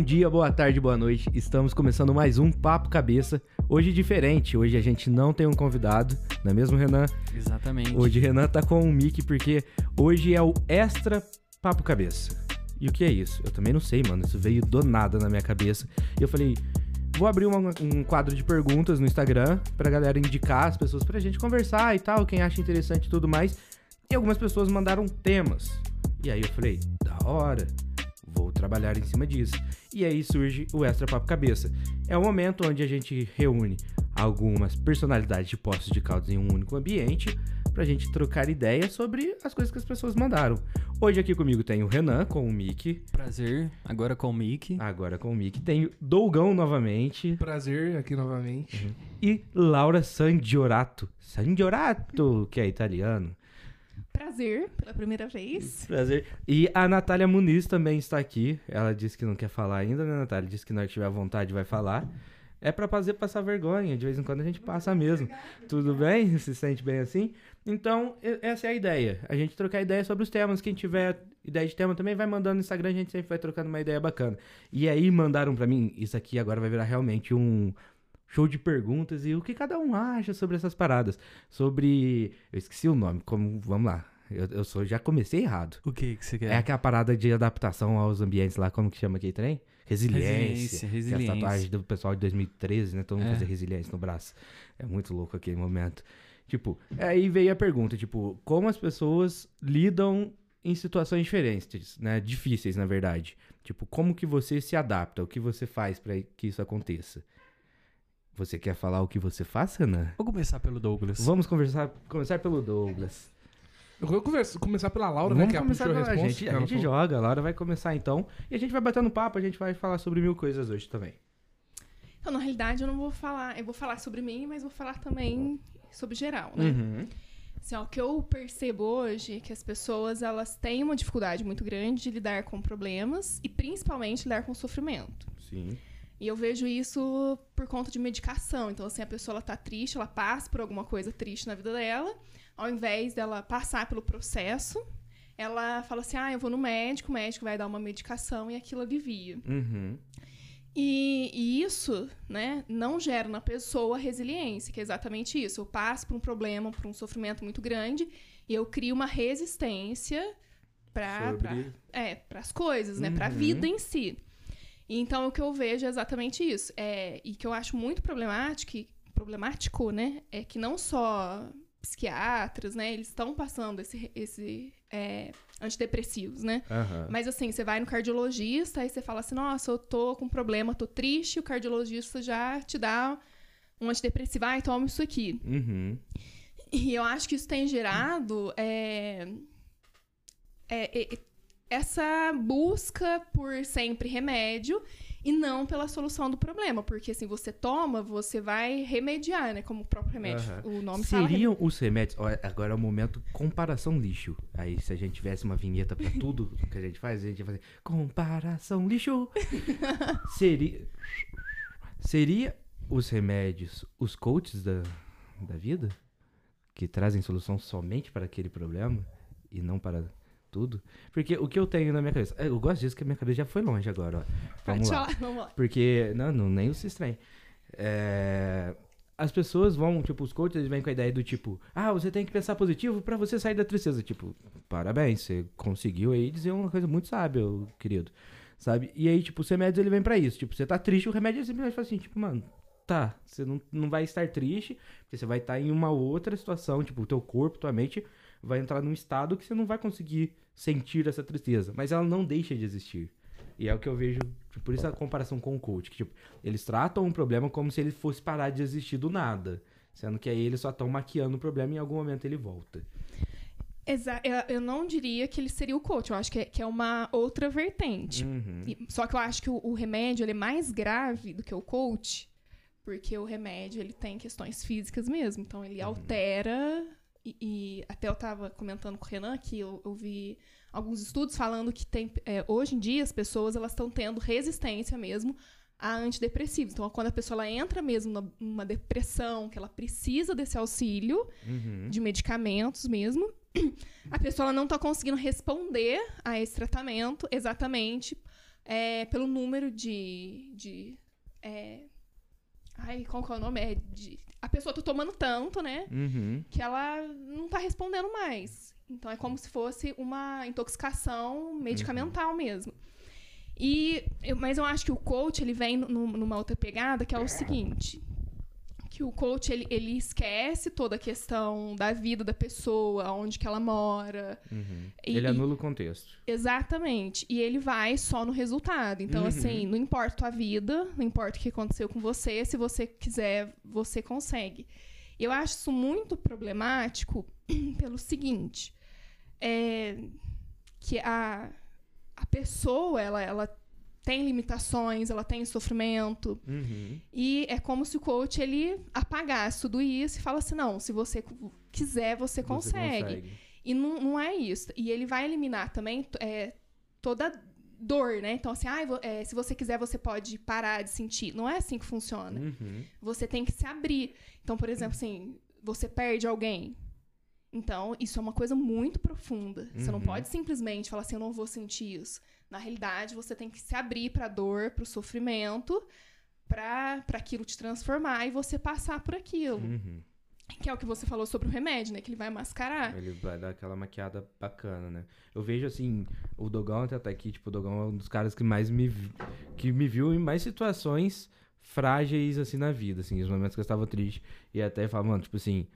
Bom dia, boa tarde, boa noite. Estamos começando mais um Papo Cabeça. Hoje diferente, hoje a gente não tem um convidado, não é mesmo, Renan? Exatamente. Hoje Renan tá com o mic porque hoje é o Extra Papo Cabeça. E o que é isso? Eu também não sei, mano. Isso veio do nada na minha cabeça. E eu falei, vou abrir uma- um quadro de perguntas no Instagram pra galera indicar as pessoas pra gente conversar e tal, quem acha interessante e tudo mais. E algumas pessoas mandaram temas. E aí eu falei, da hora, vou trabalhar em cima disso. E aí surge o Extra Papo Cabeça. É o momento onde a gente reúne algumas personalidades de Poços de Caldas em um único ambiente pra gente trocar ideias sobre as coisas que as pessoas mandaram. Hoje aqui comigo tem o Renan com o Mickey, Prazer, agora com o Mickey. agora com o Mickey. Tem o Dougão novamente Prazer aqui novamente. e Laura Sandiorato. Sandiorato, que é italiano. Prazer, pela primeira vez. Prazer. E a Natália Muniz também está aqui. Ela disse que não quer falar ainda, né, Natália? Disse que na hora que tiver vontade vai falar. É pra fazer passar vergonha. De vez em quando a gente passa mesmo. Tudo bem? Se sente bem assim? Então, essa é a ideia. A gente trocar ideia sobre os temas. Quem tiver ideia de tema também vai mandando no Instagram. A gente sempre vai trocando uma ideia bacana. E aí mandaram pra mim. Isso aqui agora vai virar realmente um show de perguntas e o que cada um acha sobre essas paradas. Sobre. Eu esqueci o nome. Como. Vamos lá. Eu, eu sou, já comecei errado. O que que você quer? É aquela parada de adaptação aos ambientes lá, como que chama aquele trem? Resiliência. Resiliência, Que é a resiliência. tatuagem do pessoal de 2013, né? Todo mundo É. fazia resiliência no braço. É muito louco aquele momento. Tipo, aí veio a pergunta, tipo, como as pessoas lidam em situações diferentes, né? Difíceis, na verdade. Tipo, como que você se adapta? O que você faz pra que isso aconteça? Você quer falar o que você faz, Renan? Vou começar pelo Douglas. Vamos conversar, começar pelo Douglas. Eu vou conversa- começar pela Laura, Vamos né? Que a começar puxou a pela responsa. gente. A gente joga, a Laura vai começar então. E a gente vai batendo papo, a gente vai falar sobre mil coisas hoje também. Então, na realidade, eu não vou falar. Eu vou falar sobre mim, mas vou falar também sobre geral, né? Uhum. Assim, ó, o que eu percebo hoje é que as pessoas elas têm uma dificuldade muito grande de lidar com problemas e principalmente lidar com sofrimento. Sim. E eu vejo isso por conta de medicação. Então, assim, a pessoa ela tá triste, ela passa por alguma coisa triste na vida dela, ao invés dela passar pelo processo, ela fala assim: ah, eu vou no médico, o médico vai dar uma medicação e aquilo alivia. Uhum. E, e isso, né, não gera na pessoa resiliência, que é exatamente isso. Eu passo por um problema, por um sofrimento muito grande, e eu crio uma resistência para Sobre- é, as coisas, né, para a Uhum. vida em si. E então o que eu vejo é exatamente isso. É, e que eu acho muito problemático, e- problemático, né, é que não só psiquiatras, né, eles estão passando esse, esse é, antidepressivos, né? Aham. Mas assim, você vai no cardiologista, aí você fala assim, nossa, eu tô com problema, tô triste, o cardiologista já te dá um antidepressivo, ai, toma isso aqui. Uhum. E eu acho que isso tem gerado é, é, é, essa busca por sempre remédio e não pela solução do problema. Porque assim, você toma, você vai remediar, né? Como o próprio remédio. O nome fala Seriam os remédios. agora é o momento comparação lixo. Aí, se a gente tivesse uma vinheta pra tudo que a gente faz, a gente ia fazer comparação lixo. Seria. Seria os remédios os coaches da, da vida? Que trazem solução somente para aquele problema e não para tudo? Porque o que eu tenho na minha cabeça. Eu gosto disso que a minha cabeça já foi longe agora, ó. Vamos lá. falar, vamos lá. Porque, não, não nem se estranhe. É, as pessoas vão, tipo, os coaches eles vêm com a ideia do tipo, ah, você tem que pensar positivo pra você sair da tristeza. Tipo, parabéns, você conseguiu aí dizer uma coisa muito sábia, querido. Sabe? E aí, tipo, os remédios ele vem pra isso. Tipo, você tá triste, o remédio ele simplesmente fala assim, tipo, mano, tá, você não, não vai estar triste, porque você vai estar em uma outra situação, tipo, o teu corpo, tua mente vai entrar num estado que você não vai conseguir sentir essa tristeza, mas ela não deixa de existir. E é o que eu vejo, tipo, por isso a comparação com o coach, que tipo, eles tratam um problema como se ele fosse parar de existir do nada, sendo que aí eles só estão maquiando o problema e em algum momento ele volta. Exa eu- não diria que ele seria o coach, eu acho que é, que é uma outra vertente. Uhum. E- Só que eu acho que o, o remédio é mais grave do que o coach, porque o remédio ele tem questões físicas mesmo. Então ele altera. E, e até eu tava comentando com o Renan que eu, eu vi alguns estudos falando que tem, é, hoje em dia as pessoas elas estão tendo resistência mesmo a antidepressivos. Então, quando a pessoa ela entra mesmo numa depressão, que ela precisa desse auxílio Uhum. de medicamentos mesmo, a pessoa ela não está conseguindo responder a esse tratamento exatamente é, pelo número de. de é, ai, qual que é o nome? É de, a pessoa tá tomando tanto, né? Uhum. Que ela não tá respondendo mais. Então é como se fosse uma intoxicação medicamental mesmo. E, eu- mas eu acho que o coach ele vem nu- numa outra pegada que é o seguinte: que o coach ele, ele esquece toda a questão da vida da pessoa, onde que ela mora, Uhum. E- Ele anula o contexto. Exatamente. E ele vai só no resultado. Então, Uhum. assim, não importa a tua vida, não importa o que aconteceu com você, se você quiser, você consegue. Eu acho isso muito problemático pelo seguinte: é, que a, a pessoa, ela, ela tem limitações, ela tem sofrimento, Uhum. e é como se o coach ele apagasse tudo isso e fala assim: não, se você quiser, você Você consegue. E não, não é isso. E ele vai eliminar também é, toda dor, né? Então, assim, ah, se você quiser, você pode parar de sentir. Não é assim que funciona. Uhum. Você tem que se abrir. Então, por exemplo, assim, você perde alguém. Então, isso é uma coisa muito profunda. Você não Uhum. pode simplesmente falar assim, eu não vou sentir isso. Na realidade, você tem que se abrir pra dor, pro sofrimento, pra pra aquilo te transformar e você passar por aquilo. Uhum. Que é o que você falou sobre o remédio, né? Que ele vai mascarar. Ele vai dar aquela maquiada bacana, né? Eu vejo assim, o Dogão até tá aqui, tipo, o Dogão é um dos caras que mais me que me viu em mais situações frágeis assim na vida, assim, os momentos que eu estava triste e até fala, mano, tipo assim,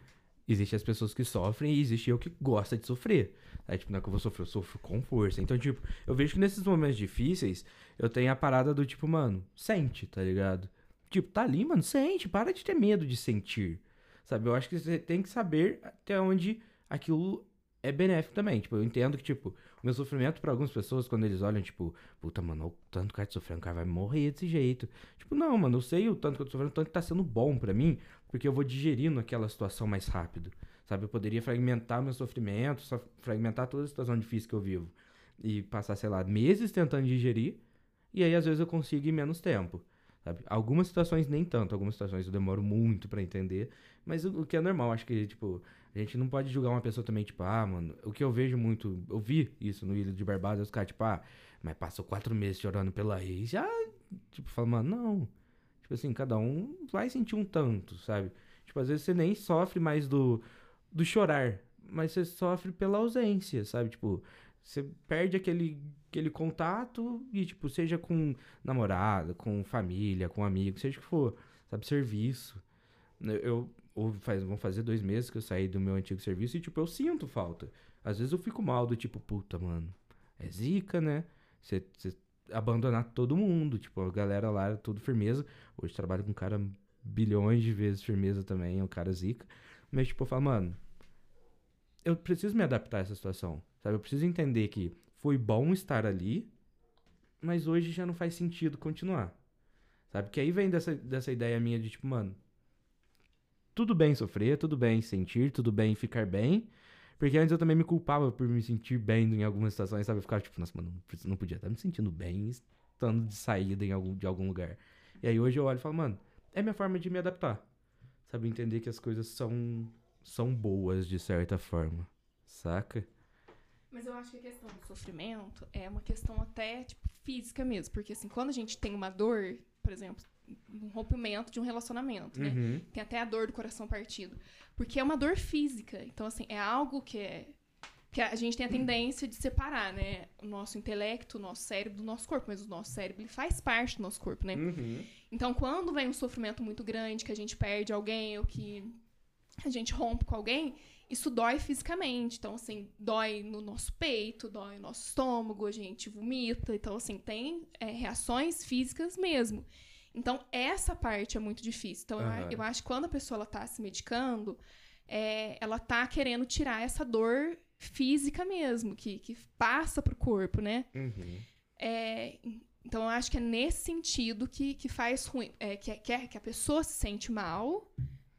existe as pessoas que sofrem e existe eu que gosta de sofrer. Aí, tipo, não é que eu vou sofrer, eu sofro com força. Então, tipo, eu vejo que nesses momentos difíceis, eu tenho a parada do tipo, mano, sente, tá ligado? Tipo, tá ali, mano, sente, para de ter medo de sentir. Sabe? Eu acho que você tem que saber até onde aquilo é benéfico também. Tipo, eu entendo que, tipo, o meu sofrimento pra algumas pessoas, quando eles olham, tipo, puta, mano, o tanto que cara tá sofrendo, o cara vai morrer desse jeito. Tipo, não, mano, eu sei o tanto que eu tô sofrendo, o tanto que tá sendo bom pra mim, porque eu vou digerindo aquela situação mais rápido. Sabe? Eu poderia fragmentar meu sofrimento, fragmentar toda a situação difícil que eu vivo. E passar, sei lá, meses tentando digerir, e aí às vezes eu consigo em menos tempo. Sabe? Algumas situações nem tanto, algumas situações eu demoro muito pra entender, mas o, o que é normal, acho que, tipo, a gente não pode julgar uma pessoa também, tipo, ah, mano, o que eu vejo muito, eu vi isso no Ilha de Barbados, os caras, tipo, ah, mas passou quatro meses chorando pela ex, já, tipo, fala, mano, não. Assim, cada um vai sentir um tanto, sabe? Tipo, às vezes você nem sofre mais do, do chorar, mas você sofre pela ausência, sabe? Tipo, você perde aquele, aquele contato e, tipo, seja com namorada, com família, com amigo, seja o que for, sabe? Serviço. Eu, eu ou faz, vão fazer dois meses que eu saí do meu antigo serviço e, tipo, eu sinto falta. Às vezes eu fico mal do tipo, puta, mano, é zica, né? Você abandonar todo mundo, tipo, a galera lá era tudo firmeza. Hoje trabalho com cara bilhões de vezes firmeza também, é um cara zica. Mas, tipo, eu falo, mano, eu preciso me adaptar a essa situação, sabe? Eu preciso entender que foi bom estar ali, mas hoje já não faz sentido continuar, sabe? Que aí vem dessa, dessa ideia minha de, tipo, mano, tudo bem sofrer, tudo bem sentir, tudo bem ficar bem. Porque antes eu também me culpava por me sentir bem em algumas situações, sabe? Eu ficava tipo, nossa, mano, não podia estar me sentindo bem estando de saída em algum, de algum lugar. E aí hoje eu olho e falo, mano, é minha forma de me adaptar. Sabe? Entender que as coisas são, são boas de certa forma. Saca? Mas eu acho que a questão do sofrimento é uma questão até, tipo, física mesmo. Porque, assim, quando a gente tem uma dor, por exemplo, um rompimento de um relacionamento, né? Uhum. Tem até a dor do coração partido. Porque é uma dor física. Então, assim, é algo que é. Que a gente tem a tendência de separar, né? O nosso intelecto, o nosso cérebro do nosso corpo. Mas o nosso cérebro ele faz parte do nosso corpo, né? Uhum. Então, quando vem um sofrimento muito grande, que a gente perde alguém ou que a gente rompe com alguém, isso dói fisicamente. Então, assim, dói no nosso peito, dói no nosso estômago, a gente vomita. Então, assim, tem é, reações físicas mesmo. Então, essa parte é muito difícil. Então, eu a- Aham. eu, acho que quando a pessoa ela tá se medicando, é, ela tá querendo tirar essa dor física mesmo, que, que passa pro corpo, né? Uhum. É, então, eu acho que é nesse sentido que, que faz ruim. É, que, que, é- que a pessoa se sente mal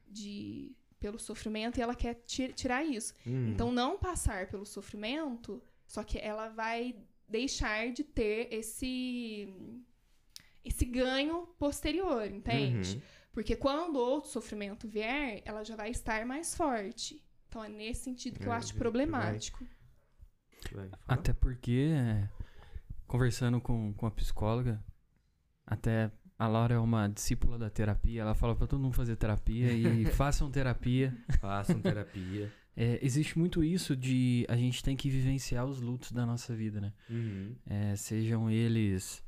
de, pelo sofrimento e ela quer ti- tirar isso. Uhum. Então, não passar pelo sofrimento, só que ela vai deixar de ter esse, esse ganho posterior, entende? Uhum. Porque quando outro sofrimento vier, ela já vai estar mais forte. Então, é nesse sentido que eu É, acho problemático. Vai. Até porque é, conversando com, com a psicóloga, até a Laura é uma discípula da terapia, ela fala pra todo mundo fazer terapia e façam terapia. Façam terapia. É, existe muito isso de a gente tem que vivenciar os lutos da nossa vida, né? Uhum. É, sejam eles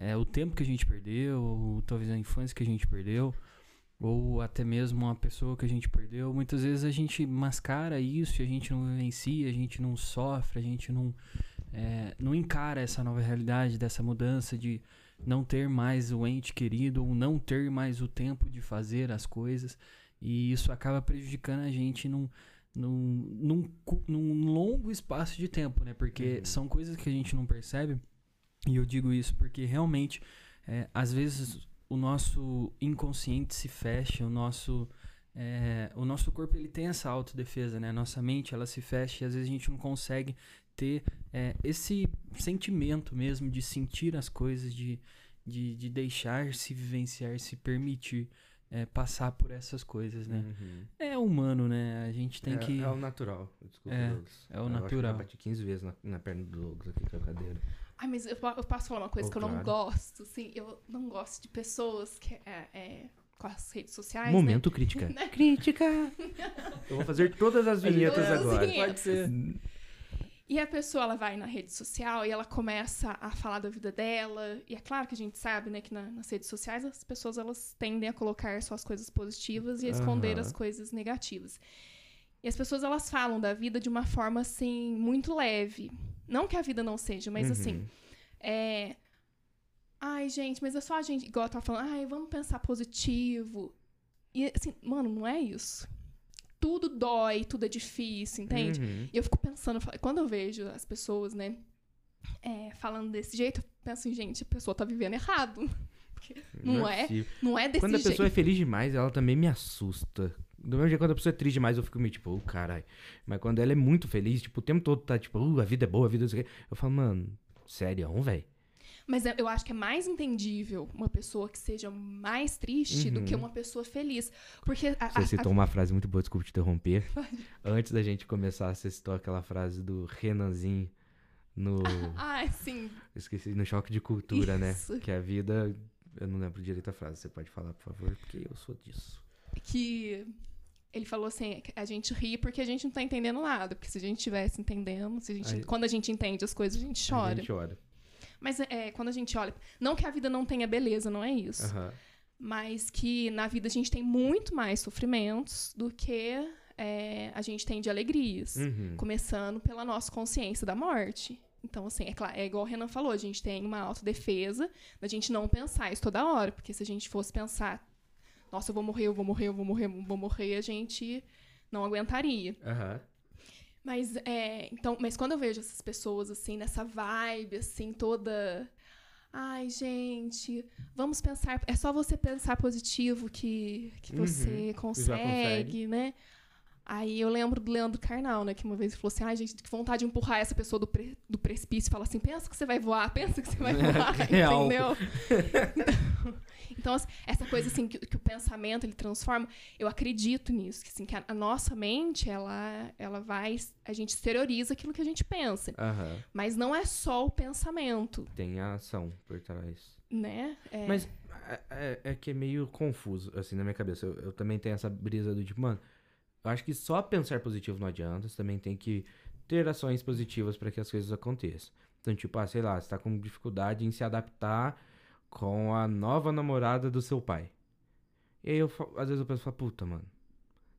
é, o tempo que a gente perdeu, ou talvez a infância que a gente perdeu, ou até mesmo uma pessoa que a gente perdeu. Muitas vezes a gente mascara isso a gente não vivencia, a gente não sofre, a gente não, é, não encara essa nova realidade, dessa mudança de não ter mais o ente querido ou não ter mais o tempo de fazer as coisas. E isso acaba prejudicando a gente num, num, num, num longo espaço de tempo, né? Porque Uhum. são coisas que a gente não percebe. E eu digo isso porque realmente, é, às vezes, o nosso inconsciente se fecha, o nosso. é, o nosso corpo ele tem essa autodefesa, né? Nossa mente ela se fecha e às vezes a gente não consegue ter é, esse sentimento mesmo de sentir as coisas, de, de, de deixar se vivenciar, se permitir é, passar por essas coisas, né? Uhum. É humano, né? A gente tem é, que. é o natural. Desculpa, É, Douglas. é o Eu acho que natural. Eu bati 15 vezes na, na perna do Douglas aqui com a cadeira. Ai, mas eu, eu posso falar uma coisa Oh, que eu não claro. gosto, assim, eu não gosto de pessoas que é, é, com as redes sociais, Momento crítica. Né? Crítica! Eu vou fazer todas as vinhetas Todas as agora. vinhetas. Pode ser. E a pessoa, ela vai na rede social e ela começa a falar da vida dela. E é claro que a gente sabe, né, que na- nas redes sociais as pessoas, elas tendem a colocar só as coisas positivas e a esconder Aham. as coisas negativas. E as pessoas, elas falam da vida de uma forma, assim, muito leve. Não que a vida não seja, mas assim, Uhum. é... Ai, gente, mas é só a gente... Igual eu tava falando, ai, vamos pensar positivo. E, assim, mano, não é isso. Tudo dói, tudo é difícil, entende? Uhum. E eu fico pensando, quando eu vejo as pessoas, né, é, falando desse jeito, eu penso assim, gente, a pessoa tá vivendo errado. Porque não é, possível. não é desse Quando a jeito. pessoa é feliz demais, ela também me assusta. Do mesmo jeito, quando a pessoa é triste demais, eu fico meio tipo, oh, caralho. Mas quando ela é muito feliz, tipo, o tempo todo tá tipo, uh, a vida é boa, a vida é isso aqui. Eu falo, mano, sério, velho. Mas eu- acho que é mais entendível uma pessoa que seja mais triste do que Uhum. uma pessoa feliz. Porque a, a- Você a- citou uma frase muito boa, desculpa te interromper. Antes da gente começar, você citou aquela frase do Renanzinho no. Ai, sim. Esqueci, no choque de cultura, Isso. né? Que a vida. Eu não lembro direito a frase, você pode falar, por favor, porque eu sou disso. Que ele falou assim, a gente ri porque a gente não tá entendendo nada. Porque se a gente estivesse entendendo, se a gente, quando a gente entende as coisas, a gente A chora. gente chora. Mas é, quando a gente olha... Não que a vida não tenha beleza, não é isso. Aham. mas que na vida a gente tem muito mais sofrimentos do que é, a gente tem de alegrias. Uhum. Começando pela nossa consciência da morte. Então, assim, é, claro, é igual o Renan falou, a gente tem uma autodefesa da gente não pensar isso toda hora. Porque se a gente fosse pensar, nossa, eu vou morrer, eu vou morrer, eu vou morrer, eu vou morrer, a gente não aguentaria. Aham. Mas, é, então, mas quando eu vejo essas pessoas, assim, nessa vibe, assim, toda. Ai, gente, vamos pensar. É só você pensar positivo que, que Uhum, você consegue, consegue. né? Aí eu lembro do Leandro Carnal, né? Que uma vez ele falou assim: ai, gente, que vontade de empurrar essa pessoa do, pre- do precipício e falar assim: pensa que você vai voar, pensa que você vai voar, Real. entendeu? Então, assim, essa coisa assim que, que o pensamento ele transforma, eu acredito nisso, que, assim, que a, a nossa mente, ela, ela vai, a gente exterioriza aquilo que a gente pensa, Aham. mas não é só o pensamento, Tem a ação por trás. né? É, Mas é, é- é que é meio confuso, assim, na minha cabeça. Eu, eu também tenho essa brisa do tipo, mano, eu acho que só pensar positivo não adianta, você também tem que ter ações positivas para que as coisas aconteçam. Então, tipo, ah, sei lá, você tá com dificuldade em se adaptar com a nova namorada do seu pai. E aí, eu, às vezes eu penso, falo, puta, mano,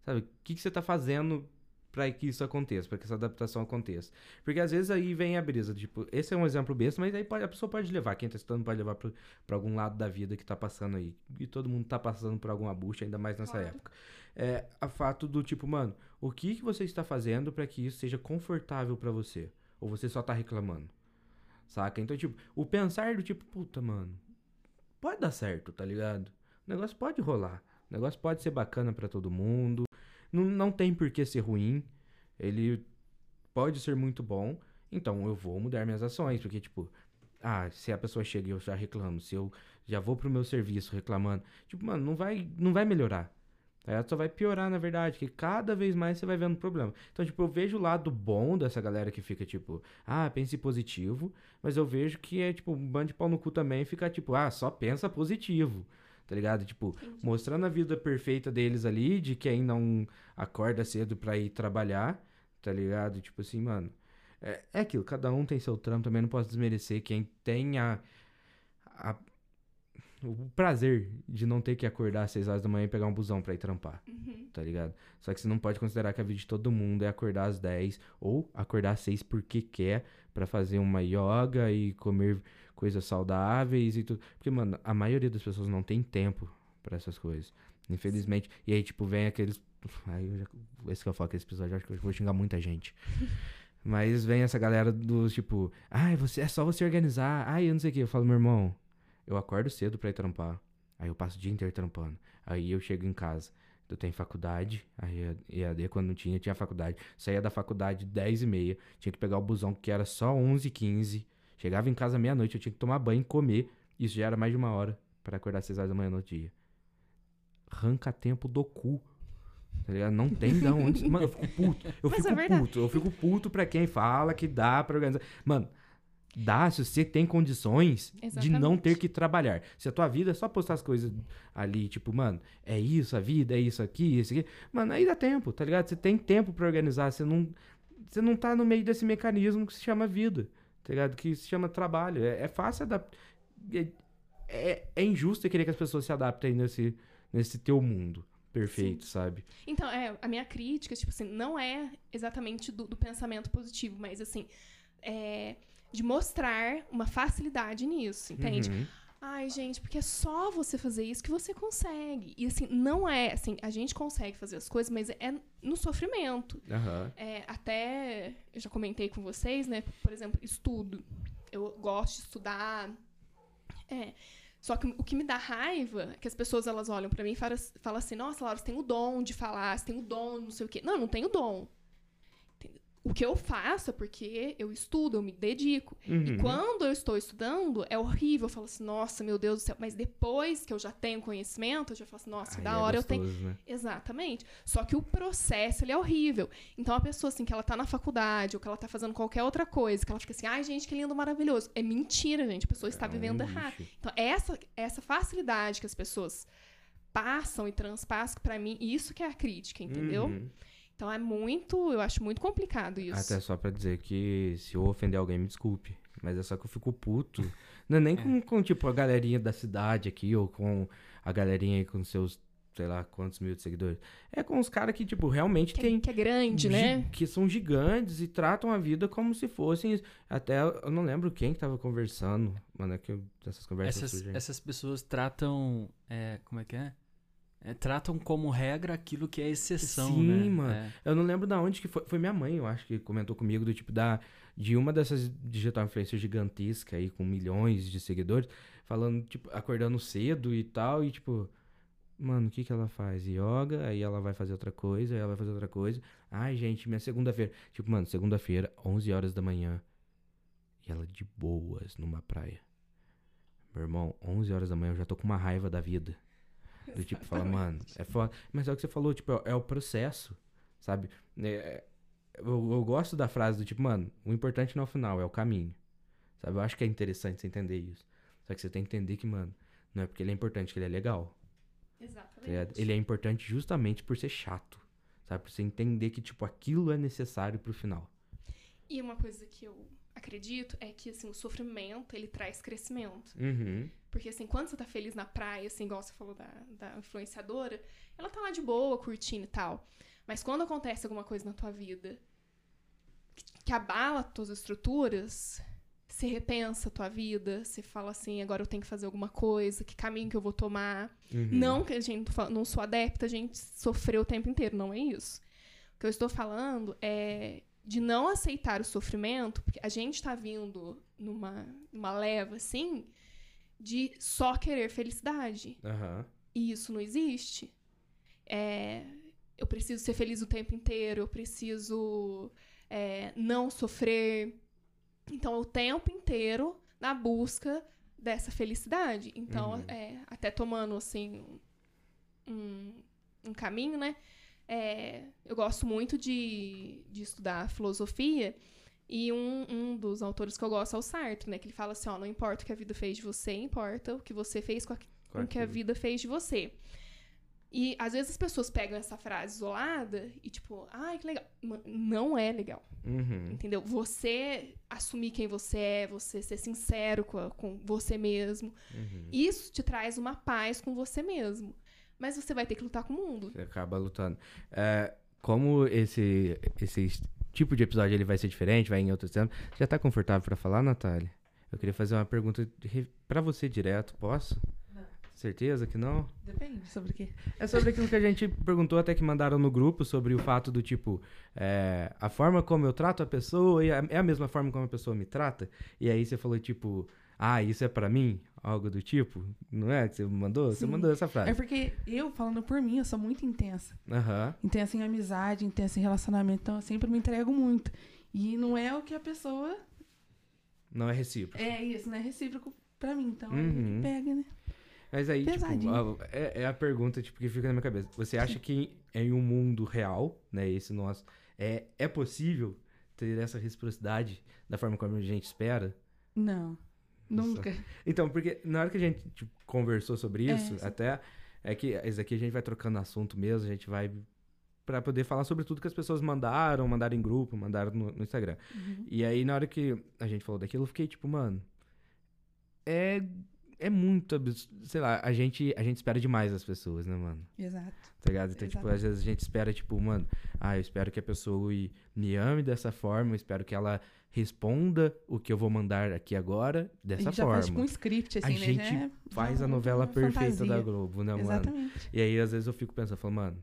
sabe, o que, que você tá fazendo pra que isso aconteça, pra que essa adaptação aconteça? Porque às vezes aí vem a brisa, tipo, esse é um exemplo besta, mas aí pode- a pessoa pode levar, quem tá estudando pode levar pro, pra algum lado da vida que tá passando aí. E todo mundo tá passando por alguma bucha, ainda mais nessa Claro. época. É a fato do tipo, mano, o que, que você está fazendo pra que isso seja confortável pra você? Ou você só tá reclamando? Saca? Então, tipo, o pensar do tipo, puta, mano, pode dar certo, tá ligado? O negócio pode rolar. O negócio pode ser bacana pra todo mundo. Não, não tem por que ser ruim. Ele pode ser muito bom. Então eu vou mudar minhas ações. Porque, tipo, ah, se a pessoa chega e eu já reclamo, se eu já vou pro meu serviço reclamando, tipo, mano, não vai, não vai melhorar. Tá ligado? Só vai piorar, na verdade, que cada vez mais você vai vendo problema. Então, tipo, eu vejo o lado bom dessa galera que fica, tipo, ah, pense positivo, mas eu vejo que é, tipo, um bando de pau no cu também fica, tipo, ah, só pensa positivo. Tá ligado? Tipo, Entendi. mostrando a vida perfeita deles ali, de quem não acorda cedo pra ir trabalhar, tá ligado? Tipo assim, mano. É, é aquilo, cada um tem seu trampo, também não posso desmerecer quem tem a, a- o prazer de não ter que acordar às 6 horas da manhã e pegar um busão pra ir trampar, Uhum. tá ligado? Só que você não pode considerar que a vida de todo mundo é acordar às 10 ou acordar às 6 porque quer pra fazer uma yoga e comer coisas saudáveis e tudo. Porque, mano, a maioria das pessoas não tem tempo pra essas coisas. Infelizmente. E aí, tipo, vem aqueles. Aí eu já. Esse que eu falo que esse episódio, acho que eu vou xingar muita gente. Mas vem essa galera dos tipo, ai, você é só você organizar, ai, eu não sei o que. Eu falo, meu irmão, eu acordo cedo pra ir trampar. Aí eu passo o dia inteiro trampando. Aí eu chego em casa. Eu tenho faculdade, aí EAD quando não tinha, tinha faculdade. Saía da faculdade 10 e meia, tinha que pegar o busão que era só 11 e 15. Chegava em casa meia-noite, eu tinha que tomar banho e comer. Isso já era mais de uma hora pra acordar às 6 horas da manhã no dia. Arranca tempo do cu. Tá ligado? Não tem de onde. Mano, eu fico puto. Eu Mas fico é puto. Eu fico puto pra quem fala que dá pra organizar. Mano, dá se você tem condições de não Exatamente. ter que trabalhar. Se a tua vida é só postar as coisas ali, tipo, mano, é isso a vida, é isso aqui, isso aqui. Mano, aí dá tempo, tá ligado? Você tem tempo pra organizar. Você não, você não tá no meio desse mecanismo que se chama vida, tá ligado? Que se chama trabalho. É, é fácil adaptar. É, é, é injusto querer que as pessoas se adaptem nesse, nesse teu mundo perfeito, sabe? Então, é, a minha crítica, tipo assim, não é exatamente do, do pensamento positivo, mas assim, é de mostrar uma facilidade nisso, entende? Uhum. Ai, gente, porque é só você fazer isso que você consegue. E assim, não é, assim, a gente consegue fazer as coisas, mas é no sofrimento. Aham. É, até, eu já comentei com vocês, né? Por exemplo, estudo. Eu gosto de estudar. É. Só que o que me dá raiva é que as pessoas elas olham pra mim e falam, falam assim: Nossa, Laura, você tem o dom de falar, você tem o dom, não sei o quê. Não, eu não tenho dom. O que eu faço é porque eu estudo, eu me dedico. E Uhum. quando eu estou estudando, é horrível. Eu falo assim, nossa, meu Deus do céu. Mas depois que eu já tenho conhecimento, eu já falo assim, nossa, que Aí da é hora eu tenho. gostoso, né? Exatamente. Só que o processo, ele é horrível. Então, a pessoa, assim, que ela tá na faculdade, ou que ela tá fazendo qualquer outra coisa, que ela fica assim, ai, gente, que lindo, maravilhoso. É mentira, gente. A pessoa está É um vivendo lixo. errado. Então, essa, essa facilidade que as pessoas passam e transpassam, pra mim, isso que é a crítica, entendeu? Uhum. Então, é muito, eu acho muito complicado isso. Até só pra dizer que se eu ofender alguém, me desculpe. Mas é só que eu fico puto. Não é nem com, com, tipo, a galerinha da cidade aqui, ou com a galerinha aí com seus, sei lá, quantos mil de seguidores. É com os caras que, tipo, realmente Que, tem. é, que é grande, né? Que são gigantes e tratam a vida como se fossem. Até eu não lembro quem que tava conversando. Mano, é que eu- essas conversas Essas, surgem. essas pessoas tratam. é, como é que é? É, Tratam como regra aquilo que é exceção, Sim, né? mano. É. Eu não lembro da onde que foi. Foi minha mãe, eu acho, que comentou comigo do tipo da. De uma dessas digital influencers gigantesca aí, com milhões de seguidores, falando, tipo, acordando cedo e tal, e tipo. Mano, o que que ela faz? Yoga, aí ela vai fazer outra coisa, aí ela vai fazer outra coisa. Ai, gente, minha segunda-feira. Tipo, mano, segunda-feira, 11 horas da manhã. E ela de boas numa praia. Meu irmão, 11 horas da manhã eu já tô com uma raiva da vida. Do tipo, fala, mano, é foda. Mas é o que você falou, tipo, é, é o processo, sabe? É, eu, eu gosto da frase do tipo, mano, o importante não é o final, é o caminho. Sabe? Eu acho que é interessante você entender isso. Só que você tem que entender que, mano, não é porque ele é importante que ele é legal. Tá? Exatamente. Ele é importante justamente por ser chato. Sabe? Por você entender que, tipo, aquilo é necessário pro final. E uma coisa que eu acredito é que, assim, o sofrimento, ele traz crescimento. Uhum. Porque, assim, quando você tá feliz na praia, assim, igual você falou da, da influenciadora, ela tá lá de boa, curtindo e tal. Mas quando acontece alguma coisa na tua vida que, que abala tuas estruturas, você repensa a tua vida, você fala assim, agora eu tenho que fazer alguma coisa, que caminho que eu vou tomar. Uhum. Não que a gente não sou adepta, a gente sofreu o tempo inteiro, não é isso. O que eu estou falando é de não aceitar o sofrimento, porque a gente tá vindo numa, numa leva assim de só querer felicidade. Aham. E isso não existe. É, eu preciso ser feliz o tempo inteiro, eu preciso é, não sofrer. Então, o tempo inteiro na busca dessa felicidade. Então, Uhum. é, até tomando, assim, um, um caminho, né? É, eu gosto muito de, de estudar filosofia. E um, um dos autores que eu gosto é o Sartre, né? Que ele fala assim, ó, não importa o que a vida fez de você, importa o que você fez com, a, com o que a vida fez de você. E às vezes as pessoas pegam essa frase isolada e tipo, ai, que legal. Não é legal. Uhum. Entendeu? Você assumir quem você é, você ser sincero com, a- com você mesmo. Uhum. Isso te traz uma paz com você mesmo. Mas você vai ter que lutar com o mundo. Você acaba lutando. É, como esse, esse tipo de episódio ele vai ser diferente, vai em outros temas, já tá confortável pra falar, Natália? Eu queria fazer uma pergunta pra você direto, posso? Não. Certeza que não? Depende sobre o quê. É sobre aquilo que a gente perguntou até que mandaram no grupo, sobre o fato do tipo, é, a forma como eu trato a pessoa e é a mesma forma como a pessoa me trata. E aí você falou tipo, ah, isso é pra mim? Algo do tipo? Não é que você mandou? Você Sim. mandou essa É frase. porque eu, falando por mim, eu sou muito intensa. Aham. Intensa em amizade, intensa em relacionamento. Então eu sempre me entrego muito. E não é o que a pessoa. Não é recíproco. É isso, não é recíproco pra mim. Então Uhum. pega, né? Mas aí, tipo, Pesadinho. a- é, é a pergunta tipo, que fica na minha cabeça. Você acha que em um mundo real, né, esse nosso, é, é possível ter essa reciprocidade da forma como a gente espera? Não. Nunca. Então, porque na hora que a gente tipo, conversou sobre É, isso, sim. até é que isso aqui a gente vai trocando assunto mesmo, a gente vai pra poder falar sobre tudo que as pessoas mandaram, mandaram em grupo, mandaram no, no Instagram. Uhum. E aí na hora que a gente falou daquilo, eu fiquei tipo, mano, é é muito absurdo, sei lá, a gente a gente espera demais das pessoas, né, mano? Exato. Tá ligado? Então, tipo, às vezes a gente espera, tipo, mano, ah, eu espero que a pessoa me ame dessa forma, eu espero que ela responda o que eu vou mandar aqui agora a dessa gente já forma. faz tipo um script, assim, A né? gente Já é Faz a novela perfeita fantasia. da Globo, né, mano? Exatamente. E aí, às vezes, eu fico pensando, falo, mano,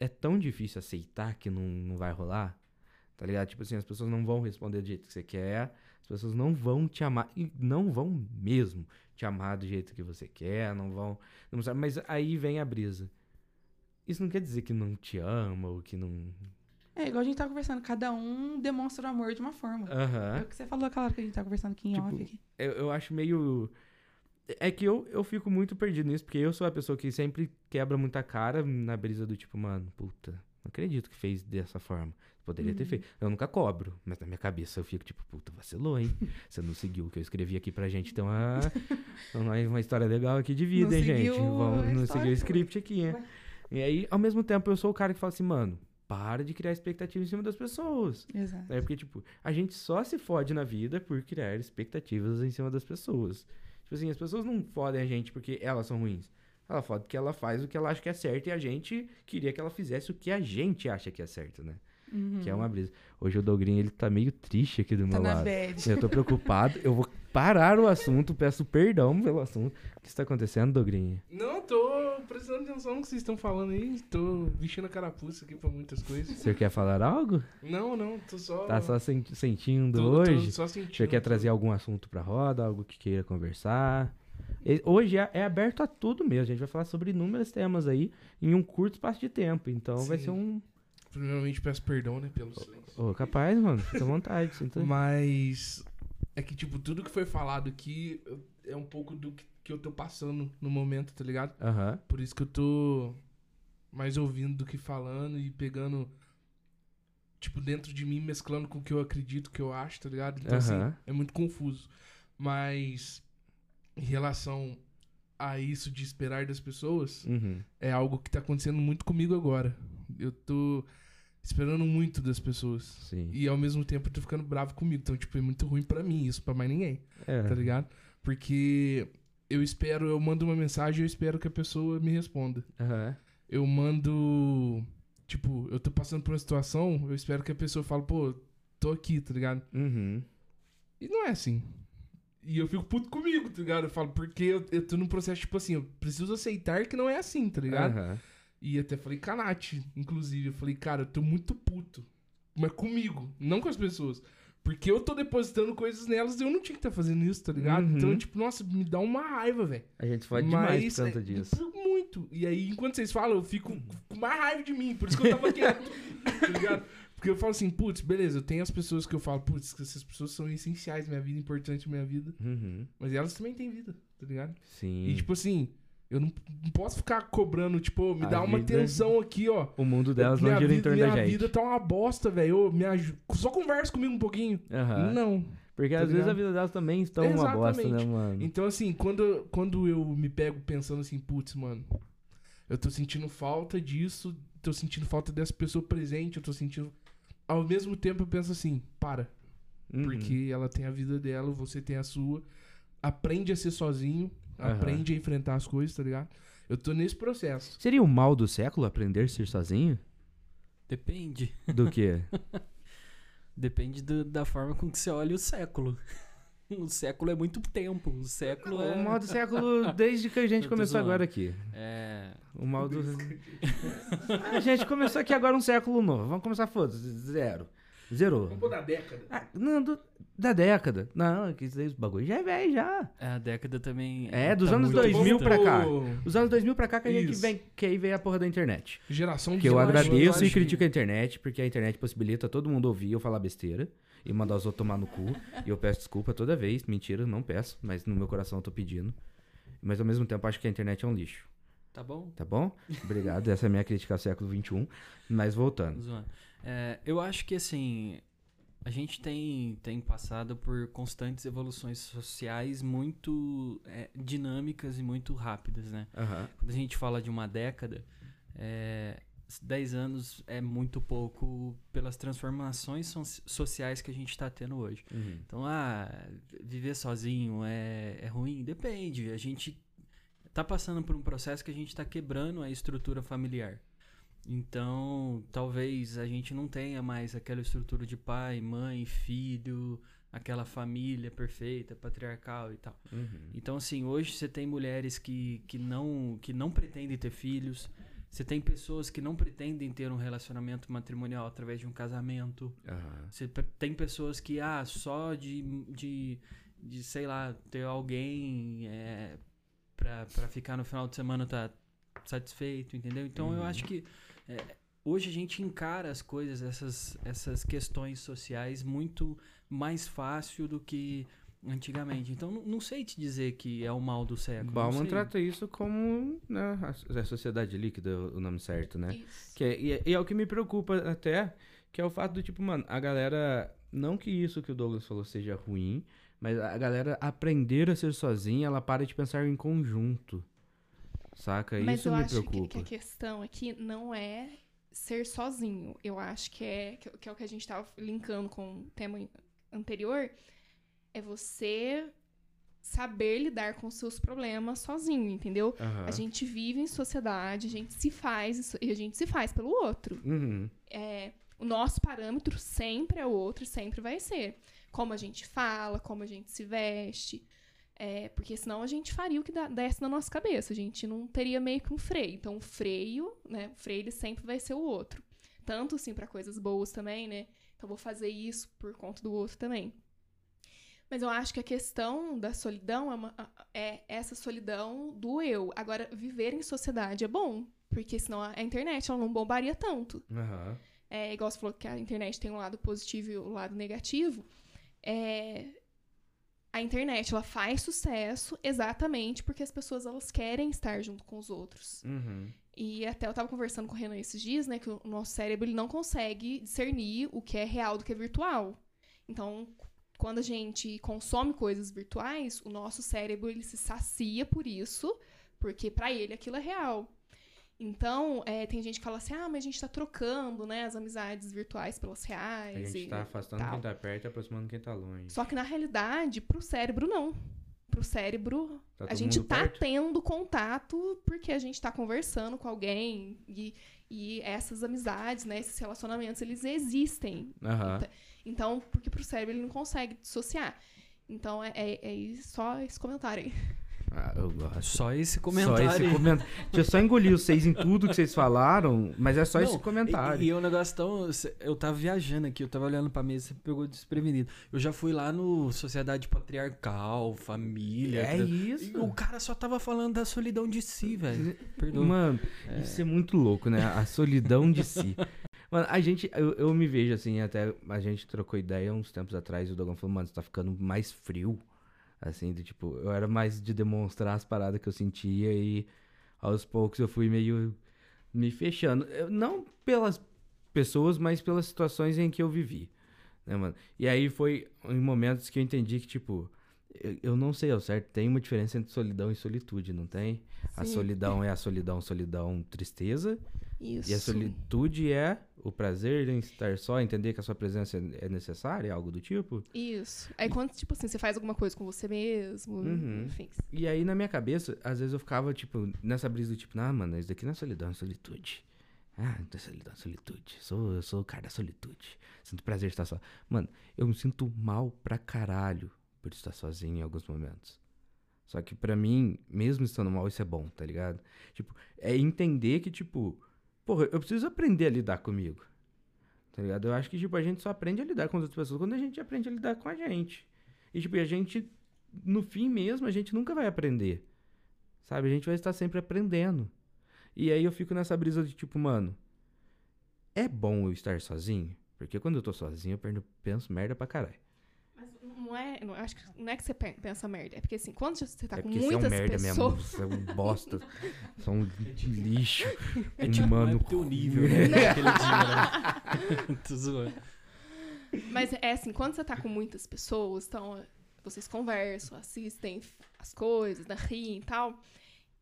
é tão difícil aceitar que não, não vai rolar, tá ligado? Tipo assim, as pessoas não vão responder do jeito que você quer, as pessoas não vão te amar, e não vão mesmo te amar do jeito que você quer, não vão. Não sabe, mas aí vem a brisa. Isso não quer dizer que não te ama ou que não. É, igual a gente tá conversando, cada um demonstra o amor de uma forma. É o que você falou aquela hora que a gente tá conversando aqui em Tipo, off aqui. eu, eu acho meio. É que eu, eu fico muito perdido nisso, porque eu sou a pessoa que sempre quebra muita cara na brisa do tipo, mano, puta, não acredito que fez dessa forma. Poderia ter Uhum. feito. Eu nunca cobro, mas na minha cabeça eu fico tipo, puta, vacilou, hein? Você não seguiu o que eu escrevi aqui pra gente. Então, ah, uma, uma história legal aqui de vida, Não hein, gente? Vamos, não seguiu o script aqui, hein? Ué. E aí, ao mesmo tempo, eu sou o cara que fala assim, mano, para de criar expectativa em cima das pessoas. Exato. É porque, tipo, a gente só se fode na vida por criar expectativas em cima das pessoas. Tipo assim, as pessoas não fodem a gente porque elas são ruins. Ela fode porque ela faz o que ela acha que é certo e a gente queria que ela fizesse o que a gente acha que é certo, né? Uhum. Que é uma brisa. Hoje o Dogrinho, ele tá meio triste aqui do Tá meu na lado. bad. Eu tô preocupado. Eu vou parar o assunto, peço perdão pelo assunto. O que está acontecendo, Dogrinho? Não, tô prestando atenção no que vocês estão falando aí. Tô vestindo a carapuça aqui pra muitas coisas. Você quer falar algo? Não, não, tô só. Tá só sen- sentindo tô, tô hoje? só sentindo. Você quer trazer algum assunto pra roda, algo que queira conversar? Hoje é, é aberto a tudo mesmo. A gente vai falar sobre inúmeros temas aí em um curto espaço de tempo. Então vai Sim. ser um. Primeiramente peço perdão, né, pelo silêncio. Ô, capaz, mano. Fica à vontade. Sinta... Mas é que, tipo, tudo que foi falado aqui é um pouco do que, que eu tô passando no momento, tá ligado? Aham. Por isso que eu tô mais ouvindo do que falando e pegando, tipo, dentro de mim, mesclando com o que eu acredito, o que eu acho, tá ligado? Então, assim, Aham. é muito confuso. Mas em relação a isso de esperar das pessoas, Uhum. é algo que tá acontecendo muito comigo agora. Eu tô esperando muito das pessoas. Sim. E ao mesmo tempo eu tô ficando bravo comigo. Então, tipo, é muito ruim pra mim isso, pra mais ninguém, É. tá ligado? Porque eu espero, eu mando uma mensagem e eu espero que a pessoa me responda. Aham. Eu mando. Tipo, eu tô passando por uma situação, eu espero que a pessoa fale, pô, tô aqui, tá ligado? Uhum. E não é assim. E eu fico puto comigo, tá ligado? Eu falo, porque eu, eu tô num processo, tipo assim, eu preciso aceitar que não é assim, tá ligado? Aham. E até falei com a Nath, inclusive. Eu falei, cara, eu tô muito puto. Mas comigo, não com as pessoas. Porque eu tô depositando coisas nelas e eu não tinha que estar fazendo isso, tá ligado? Uhum. Então, tipo, nossa, me dá uma raiva, velho. A gente fode demais conta é, disso. Muito. E aí, enquanto vocês falam, eu fico com mais raiva de mim. Por isso que eu tava quieto, tá ligado? Porque eu falo assim, putz, beleza, eu tenho as pessoas que eu falo, putz, essas pessoas são essenciais na minha vida, importantes na minha vida. Uhum. Mas elas também têm vida, tá ligado? Sim. E tipo assim, Eu não, não posso ficar cobrando, tipo, me A dá uma vida- atenção aqui, ó. O mundo delas minha não gira em vida, torno da minha gente. vida tá uma bosta, velho. Me aju- Só conversa comigo um pouquinho. Aham. Não. Porque tá às vezes ligado? a vida delas também estão uma bosta, né, Exatamente. mano? Então, assim, quando, quando eu me pego pensando assim, putz, mano, eu tô sentindo falta disso, tô sentindo falta dessa pessoa presente, eu tô sentindo. Ao mesmo tempo eu penso assim, para. Uhum. Porque ela tem a vida dela, você tem a sua. Aprende a ser sozinho, Aham. aprende a enfrentar as coisas, tá ligado? Eu tô nesse processo. Seria o mal do século aprender a ser sozinho? Depende. Do quê? Depende do- da forma com que você olha o século. O século é muito tempo. O século é. o mal do século desde que a gente começou zoando. agora aqui. É. O mal do. a gente começou aqui agora um século novo. Vamos começar, foda-se. Zero. Zerou. Vamos pôr da década. Ah, não, do- da década. Não, que o bagulho já é velho já. A década também. É, dos tá anos muito 2000 pra cá. Vamos Os anos 2000 pra cá que a gente Isso. vem, que aí veio a porra da internet. Geração Que eu agradeço e critico a internet, porque a internet possibilita todo mundo ouvir eu falar besteira e mandar os outros tomar no cu. E eu peço desculpa toda vez. Mentira, não peço, mas no meu coração eu tô pedindo. Mas ao mesmo tempo acho que a internet é um lixo. Tá bom? Tá bom? Obrigado. Essa é a minha crítica ao século XXI. Mas voltando. Zoando. É, eu acho que assim. A gente tem, tem passado por constantes evoluções sociais muito é, dinâmicas e muito rápidas, né? Aham. Quando a gente fala de uma década, é, 10 anos é muito pouco pelas transformações so- sociais que a gente está tendo hoje. Uhum. Então, ah, viver sozinho é, é ruim? Depende. A gente tá passando por um processo que a gente tá quebrando a estrutura familiar. Então, talvez a gente não tenha mais aquela estrutura de pai, mãe, filho, aquela família perfeita, patriarcal e tal. Uhum. Então, assim, hoje você tem mulheres que, que, não, que não pretendem ter filhos. Você tem pessoas que não pretendem ter um relacionamento matrimonial através de um casamento. Aham. Você tem pessoas que, ah, só de, de, de sei lá, ter alguém é, pra, pra ficar no final de semana tá satisfeito, entendeu? Então eu Uhum. acho que é, hoje a gente encara as coisas, essas, essas questões sociais, muito mais fácil do que antigamente. Então não, sei te dizer que é o mal do século. não Bauman trata isso como né, a, a sociedade líquida, o nome certo, né? Isso. Que é, e, é- e é o que me preocupa até, que é o fato do tipo, mano, a galera. Não que isso que o Douglas falou seja ruim, mas a galera aprender a ser sozinha, ela para de pensar em conjunto. Saca? Mas isso eu me acho que, preocupa. que a questão aqui não é ser sozinho. Eu acho que é, que, que é o que a gente tava linkando com o tema anterior. É você saber lidar com os seus problemas sozinho, entendeu? Aham. A gente vive em sociedade, a gente se faz e a gente se faz pelo outro. Uhum. É, o nosso parâmetro sempre é o outro, sempre vai ser. Como a gente fala, como a gente se veste. É, porque senão a gente faria o que desce na nossa cabeça. A gente não teria meio que um freio. Então, o freio, né? O freio ele sempre vai ser o outro. Tanto assim para coisas boas também, né? Então, vou fazer isso por conta do outro também. Mas eu acho que a questão da solidão é, uma- é essa solidão do eu. Agora, viver em sociedade é bom. Porque senão a internet ela não bombaria tanto Aham. é, igual você falou que a internet tem um lado positivo e o lado negativo, é, a internet ela faz sucesso exatamente porque as pessoas elas querem estar junto com os outros. Uhum. E até eu tava conversando com o Renan esses dias, né, que o nosso cérebro ele não consegue discernir o que é real do que é virtual. Então, quando a gente consome coisas virtuais, o nosso cérebro ele se sacia por isso, porque pra ele aquilo é real. Então, é, tem gente que fala assim, ah, mas a gente tá trocando, né, as amizades virtuais pelas A reais. gente e tá afastando tal. quem tá perto e aproximando quem tá longe. Só que na realidade, pro cérebro não. Pro cérebro, Tá a gente tá perto. tendo contato porque a gente tá conversando com alguém e, e essas amizades, né, esses relacionamentos, eles existem. Aham. Então, porque pro cérebro ele não consegue dissociar. Então, é, é, é só esse comentário aí. Ah, eu gosto. Só esse Só comentário. esse comentário. Deixa eu só engolir vocês em tudo que vocês falaram, mas é só esse Não, comentário. E, e é um negócio tão. Eu tava viajando aqui, eu tava olhando pra mesa, você pegou desprevenido. Eu já fui lá no Sociedade Patriarcal, Família. é E isso. o cara só tava falando da solidão de si, velho. Perdoa. Mano, isso é muito louco, né? A solidão de si. Mano, a gente, eu, eu me vejo assim, até a gente trocou ideia uns tempos atrás, o Dogan falou, mano, você tá ficando mais frio. Assim, do tipo, eu era mais de demonstrar as paradas que eu sentia e aos poucos eu fui meio me fechando. Eu- não pelas pessoas, mas pelas situações em que eu vivi. Né, mano? E aí foi em momentos que eu entendi que, tipo, eu, eu não sei ao certo, tem uma diferença entre solidão e solitude, não tem? A Sim. solidão é a solidão, solidão, tristeza. Isso. E a solitude é o prazer em estar só, entender que a sua presença é necessária, algo do tipo. Isso. Aí quando, tipo assim, você faz alguma coisa com você mesmo, Uhum. enfim. E aí, na minha cabeça, às vezes eu ficava, tipo, nessa brisa do tipo, ah, mano, isso daqui não é solidão, é solitude. Ah, não é solidão, é solitude. Sou, eu sou o cara da solitude. Sinto prazer de estar só. Mano, eu me sinto mal pra caralho por estar sozinho em alguns momentos. Só que pra mim, mesmo estando mal, isso é bom, tá ligado? Tipo, é entender que, tipo, porra, eu preciso aprender a lidar comigo. Tá ligado? Eu acho que, tipo, a gente só aprende a lidar com as outras pessoas quando a gente aprende a lidar com a gente. E, tipo, a gente, no fim mesmo, a gente nunca vai aprender. Sabe? A gente vai estar sempre aprendendo. E aí eu fico nessa brisa de, tipo, mano, é bom eu estar sozinho? Porque quando eu tô sozinho, eu penso merda pra caralho. Não é, não, acho que não é que você pe- pensa merda, é porque assim, quando você tá é com porque você é um muitas merda pessoas, mesmo. Você é um bosta. Você é um lixo. É tipo, Mano, não é teu nível, né? Aquele dia, né? Tô zoando. mas é assim, quando você tá com muitas pessoas, então vocês conversam, assistem as coisas, né, riem e tal.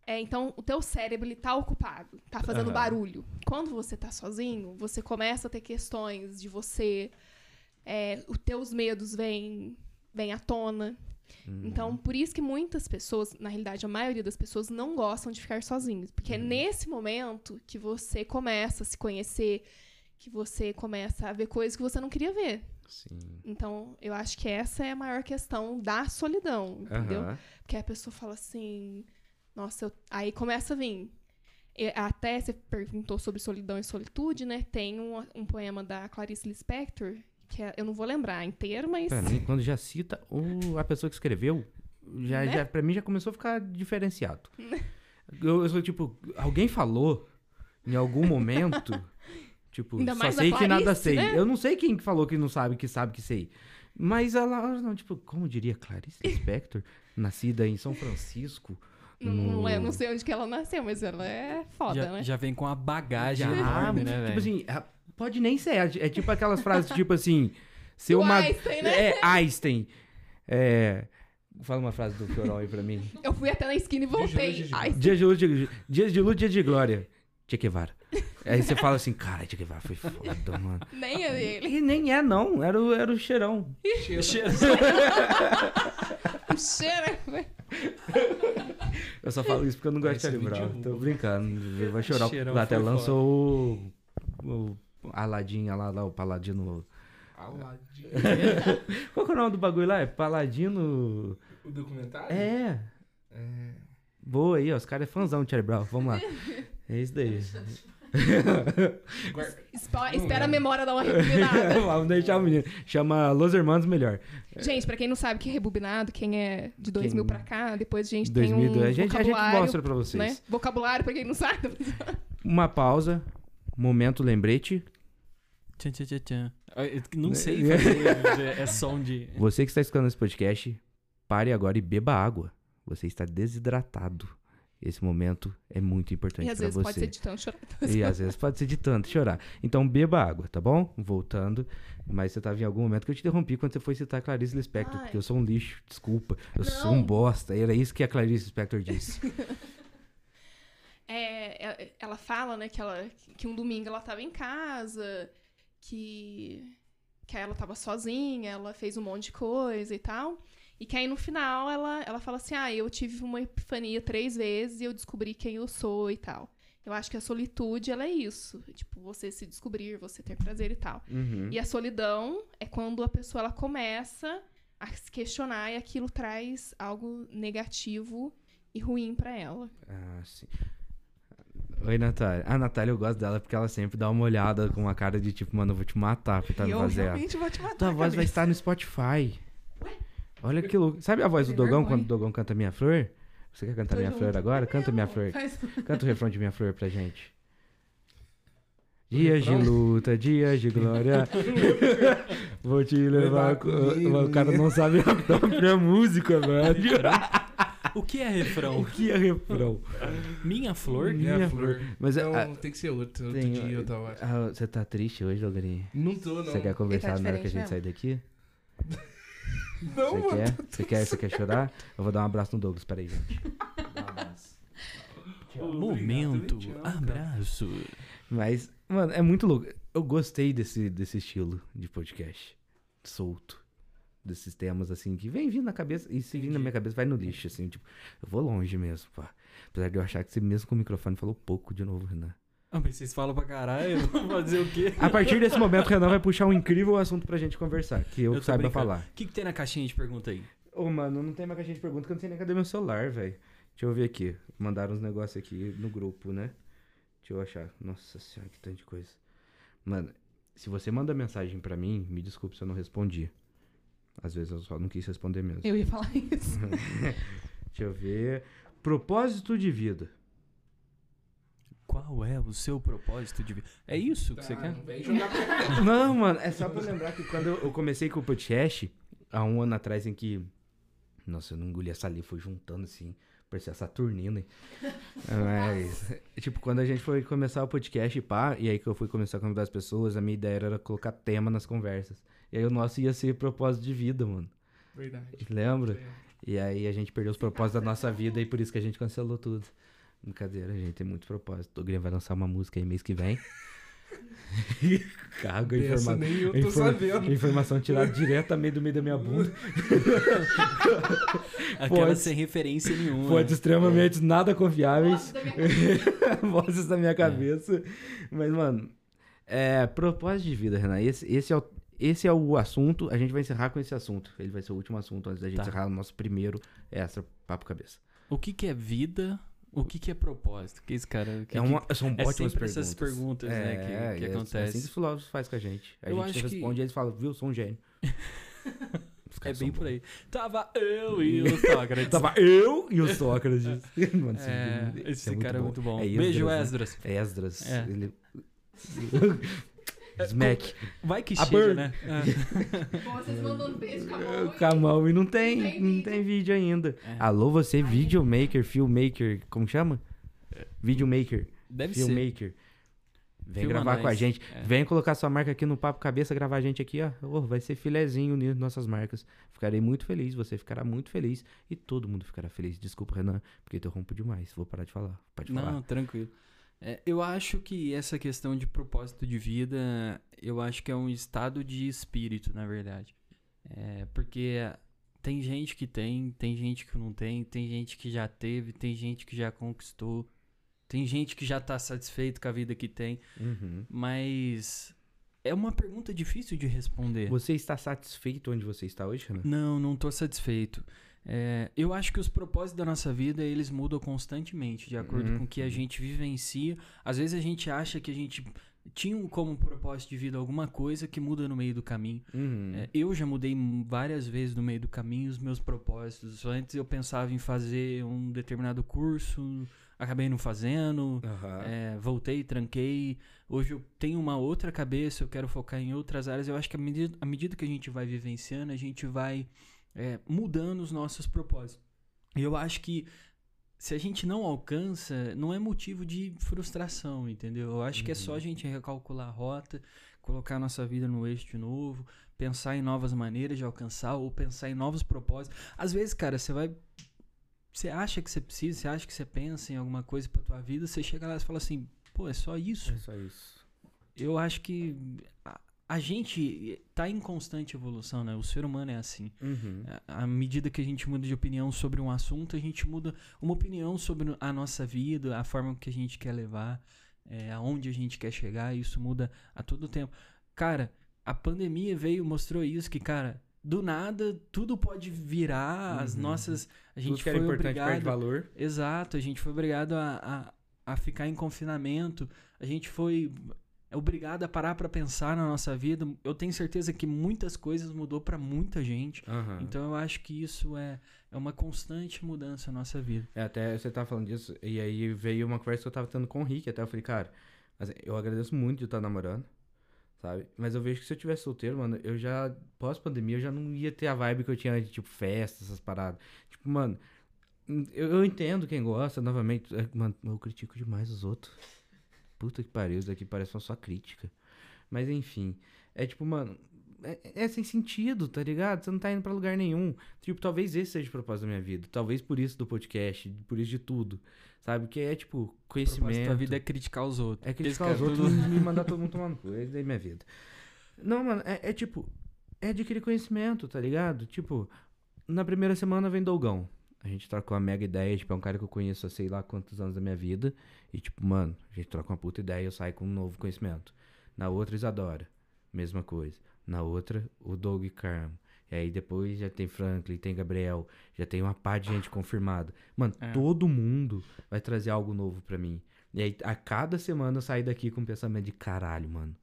É, então, o teu cérebro ele tá ocupado, tá fazendo Aham. barulho. Quando você tá sozinho, você começa a ter questões de você. É, os teus medos vêm, vêm à tona. Uhum. Então, por isso que muitas pessoas, na realidade, a maioria das pessoas não gostam de ficar sozinhos. Porque é nesse momento que você começa a se conhecer, que você começa a ver coisas que você não queria ver. Sim. Então, eu acho que essa é a maior questão da solidão, entendeu? Aham. Porque a pessoa fala assim, nossa, eu- aí começa a vir. Até você perguntou sobre solidão e solitude, né? Tem um, um poema da Clarice Lispector, que é- eu não vou lembrar inteiro, mas Pra mim, quando já cita o, a pessoa que escreveu, já, Né? já, pra mim já começou a ficar diferenciado. Eu, eu sou tipo, alguém falou em algum momento, tipo, Ainda só mais a sei que nada Clarice, sei. né? Eu não sei quem que falou que não sabe que sabe que sei. Mas ela, não, tipo, como diria Clarice Lispector, nascida em São Francisco. não, no- não, é, não sei onde que ela nasceu, mas ela é foda, Já, né? já vem com a bagagem Já, enorme, né, tipo assim, é- pode nem ser. É, é tipo aquelas frases, tipo assim, ser O uma. Einstein, né? É, Einstein. É. Fala uma frase do Chorão aí pra mim. Eu fui até na esquina e voltei. De Dias de luz, dia- dias de luz, dia de glória. Che Guevara. Aí você fala assim, cara, Che Guevara foi foda, mano. nem é dele. E nem é, não. Era o, era o cheirão. O cheiro. é- Eu só falo isso porque eu não gosto de Parece Charlie Brown. vídeo Tô brincando. Vai chorar. Cheirão Lá até lançou o, o Aladinha lá, lá, o Paladino. Aladdin. Qual que é o nome do bagulho lá? É Paladino. O documentário? É. É. Boa aí, ó. Os caras é fãzão de Charlie Brown. Vamos lá. É isso daí. Espo- Espera a memória dar uma rebobinada. Vamos deixar o menino. Chama Los Hermanos Melhor. gente, pra quem não sabe o que é rebobinado, quem é de 2000 pra cá, depois a gente 2002. tem um a, gente, a gente vocabulário, mostra pra vocês. né? Vocabulário, pra quem não sabe. Uma pausa. Momento lembrete. Tchan, tchan, tchan, tchan. Ah, eu Não Né? sei fazer é som de... Você que está escutando esse podcast, pare agora e beba água. Você está desidratado. Esse momento é muito importante E às vezes você. pode ser de tanto chorar. E às vezes pode ser de tanto chorar. Então beba água, tá bom? Voltando. Mas você tava em algum momento que eu te interrompi quando você foi citar Clarice Lispector, Ai. porque eu sou um lixo, desculpa. Eu sou um Não. bosta. Era isso que a Clarice Lispector disse. Ela fala, né, que, ela, que um domingo ela tava em casa, que, que ela tava sozinha, ela fez um monte de coisa e tal. E que aí no final ela, ela fala assim: ah, eu tive uma epifania três vezes e eu descobri quem eu sou e tal. Eu acho que a solitude, ela é isso. Tipo, você se descobrir, você ter prazer e tal. Uhum. E a solidão é quando a pessoa ela começa a se questionar e aquilo traz algo negativo e ruim pra ela. Ah, sim. Oi, Natália. A Natália, eu gosto dela porque ela sempre dá uma olhada com uma cara de tipo, mano, eu vou te matar por eu realmente vou te matar. Tua voz vai estar no Spotify. Olha que louco. Sabe a voz do Dogão quando o Dogão canta Minha Flor? Você quer cantar Tô Minha junto. Flor agora? Canta Minha Flor. faz- Canta o refrão de Minha Flor pra gente. Dias de luta, dias de glória. Vou te levar. O cara não sabe a própria música, velho. O que é refrão? O que é refrão? Minha flor? Minha Minha flor. Mas é- Não, ah, tem que ser outro. Outro tem- dia eu tava. ah, você tá triste hoje, Logarinho? Não tô, não. Você quer conversar na hora que a gente sair daqui? Não, Você mano. quer? Você quer? Você quer chorar? Eu vou dar um abraço no Douglas, peraí, gente. Dá um abraço. Momento, Obrigado, tchau, abraço. Mas, mano, é muito louco. Eu gostei desse, desse estilo de podcast. Solto. Desses temas, assim, que vem vindo na cabeça. E se vir na minha cabeça, vai no lixo, assim. Tipo, eu vou longe mesmo, pá. Apesar de eu achar que você mesmo com o microfone falou pouco de novo, Renan. Ah, mas vocês falam pra caralho, vou fazer o quê? A partir desse momento, o Renan vai puxar um incrível assunto pra gente conversar. Que eu, Eu saiba brincando. falar. O que, que tem na caixinha de pergunta aí? Ô, mano, não tem mais caixinha de pergunta que eu não sei nem cadê meu celular, velho. Deixa eu ver aqui. Mandaram uns negócios aqui no grupo, né? Deixa eu achar. Nossa senhora, que tanto de coisa. Mano, se você manda mensagem pra mim, me desculpe se eu não respondi. Às vezes eu só não quis responder mesmo. Eu ia falar isso. Deixa eu ver. Propósito de vida. Qual é o seu propósito de vida? É isso que você Tá, quer? não vem jogar pra Não, mano, é só pra lembrar que quando eu eu comecei com o podcast, há um ano atrás em que. Nossa, eu não engoli essa ali, foi juntando assim. Parecia Saturnino, hein? Mas, tipo, quando a gente foi começar o podcast, pá, e aí que eu fui começar a convidar as pessoas, a minha ideia era colocar tema nas conversas. E aí o nosso ia ser propósito de vida, mano. Verdade. Lembra? E aí a gente perdeu os propósitos da nossa vida e por isso que a gente cancelou tudo. Brincadeira, a gente tem muito propósito. O Grêmio vai lançar uma música aí mês que vem. Cago, Essa informação. nem eu tô Infor- sabendo. Informação tirada diretamente do meio da minha bunda. Aquela Pode- sem referência nenhuma. Fontes extremamente nada confiáveis. Da Vozes da minha cabeça. Mas, mano, é, propósito de vida, Renan. Esse, esse, é o, esse é o assunto. A gente vai encerrar com esse assunto. Ele vai ser o último assunto antes da gente Tá. encerrar o nosso primeiro extra papo cabeça. O que, que é vida? O que, que é propósito? Que esse cara. Que, é uma, são é ótimas perguntas. essas perguntas, né, que- que é, É assim acontece. que os filósofos fazem com a gente. A Eu gente acho que- responde e eles falam, viu, sou um gênio. É bem por aí. Tava eu e o Sócrates. Tava eu e o Sócrates. Mano, esse, É, vídeo esse é cara é muito bom. É Beijo, Esdras, né? Esdras. É. Ele... Smack. Vai que A chega, bird. né? Bom, vocês mandando beijo com a mão. E não tem, Não tem não vídeo. tem vídeo ainda. É. Alô, você, videomaker, filmmaker, como chama? Videomaker, Deve ser. filmmaker. Vem Filma gravar com a nós. gente. É. Vem colocar sua marca aqui no Papo Cabeça, gravar a gente aqui, ó. Ô, vai ser filezinho nisso, nossas marcas. Ficarei muito feliz, você ficará muito feliz e todo mundo ficará feliz. Desculpa, Renan, porque eu rompo demais. Vou parar de falar. Pode falar. Não, tranquilo. É, eu acho que essa questão de propósito de vida, eu acho que é um estado de espírito, na verdade. É, porque tem gente que tem, tem gente que não tem, tem gente que já teve, tem gente que já conquistou, tem gente que já tá satisfeito com a vida que tem, Uhum. mas é uma pergunta difícil de responder. Você está satisfeito onde você está hoje, Renan? Não, não tô satisfeito. É, eu acho que os propósitos da nossa vida, eles mudam constantemente, de acordo Uhum. com o que a gente vivencia. Às vezes a gente acha que a gente tinha um- como propósito de vida alguma coisa que muda no meio do caminho. Uhum. É, eu já mudei várias vezes no meio do caminho os meus propósitos. Antes eu pensava em fazer um determinado curso, acabei não fazendo. Aham. É, voltei, tranquei. Hoje eu tenho uma outra cabeça, eu quero focar em outras áreas. Eu acho que à medida, à medida que a gente vai vivenciando, a gente vai é, mudando os nossos propósitos. E eu acho que se a gente não alcança, não é motivo de frustração, entendeu? Eu acho que é só a gente recalcular a rota, colocar a nossa vida no eixo de novo, pensar em novas maneiras de alcançar ou pensar em novos propósitos. Às vezes, cara, você vai você acha que você precisa, você acha que você pensa em alguma coisa pra tua vida, você chega lá e fala assim, pô, é só isso? É só isso. Eu acho que a, gente tá em constante evolução, né? O ser humano é assim. Uhum. À à medida que a gente muda de opinião sobre um assunto, a gente muda uma opinião sobre a nossa vida, a forma que a gente quer levar, é, aonde a gente quer chegar, isso muda a todo tempo. Cara, a pandemia veio, mostrou isso, que, cara, do nada, tudo pode virar, as Uhum. nossas... A Tudo gente era foi importante perde obrigado... valor. Exato, a gente foi obrigado a, a, a ficar em confinamento, a gente foi obrigado a parar pra pensar na nossa vida. Eu tenho certeza que muitas coisas mudou pra muita gente. Aham. Então eu acho que isso é, é uma constante mudança na nossa vida. É, até você tava falando disso, e aí veio uma conversa que eu tava tendo com o Rick, até eu falei, cara, eu agradeço muito de estar namorando, sabe? Mas eu vejo que se eu tivesse solteiro, mano, eu já, pós-pandemia, eu já não ia ter a vibe que eu tinha de, tipo, festa, essas paradas. Tipo, mano, Eu, eu entendo quem gosta, novamente. é, Mano, eu critico demais os outros. Puta que pariu, isso daqui parece uma só crítica. Mas enfim. É tipo, mano. É, é sem sentido, tá ligado? Você não tá indo pra lugar nenhum. Tipo, talvez esse seja o propósito da minha vida. Talvez por isso do podcast, por isso de tudo. Sabe? Que é tipo, conhecimento. da vida é criticar os outros. É criticar Esse os outros e me mandar todo mundo tomar no cu. Essa daí é minha vida. Não, mano, é, é tipo. É adquirir conhecimento, tá ligado? Tipo, na primeira semana vem Dolgão. A gente troca uma mega ideia, tipo, é um cara que eu conheço há sei lá quantos anos da minha vida. E, tipo, mano, a gente troca uma puta ideia e eu saio com um novo conhecimento. Na outra, Isadora. Mesma coisa. Na outra, o Doug Carmo. E aí depois já tem Franklin, tem Gabriel, já tem uma pá de gente confirmada. Mano, É. todo mundo vai trazer algo novo pra mim. E aí, a cada semana eu saio daqui com um pensamento de caralho, mano.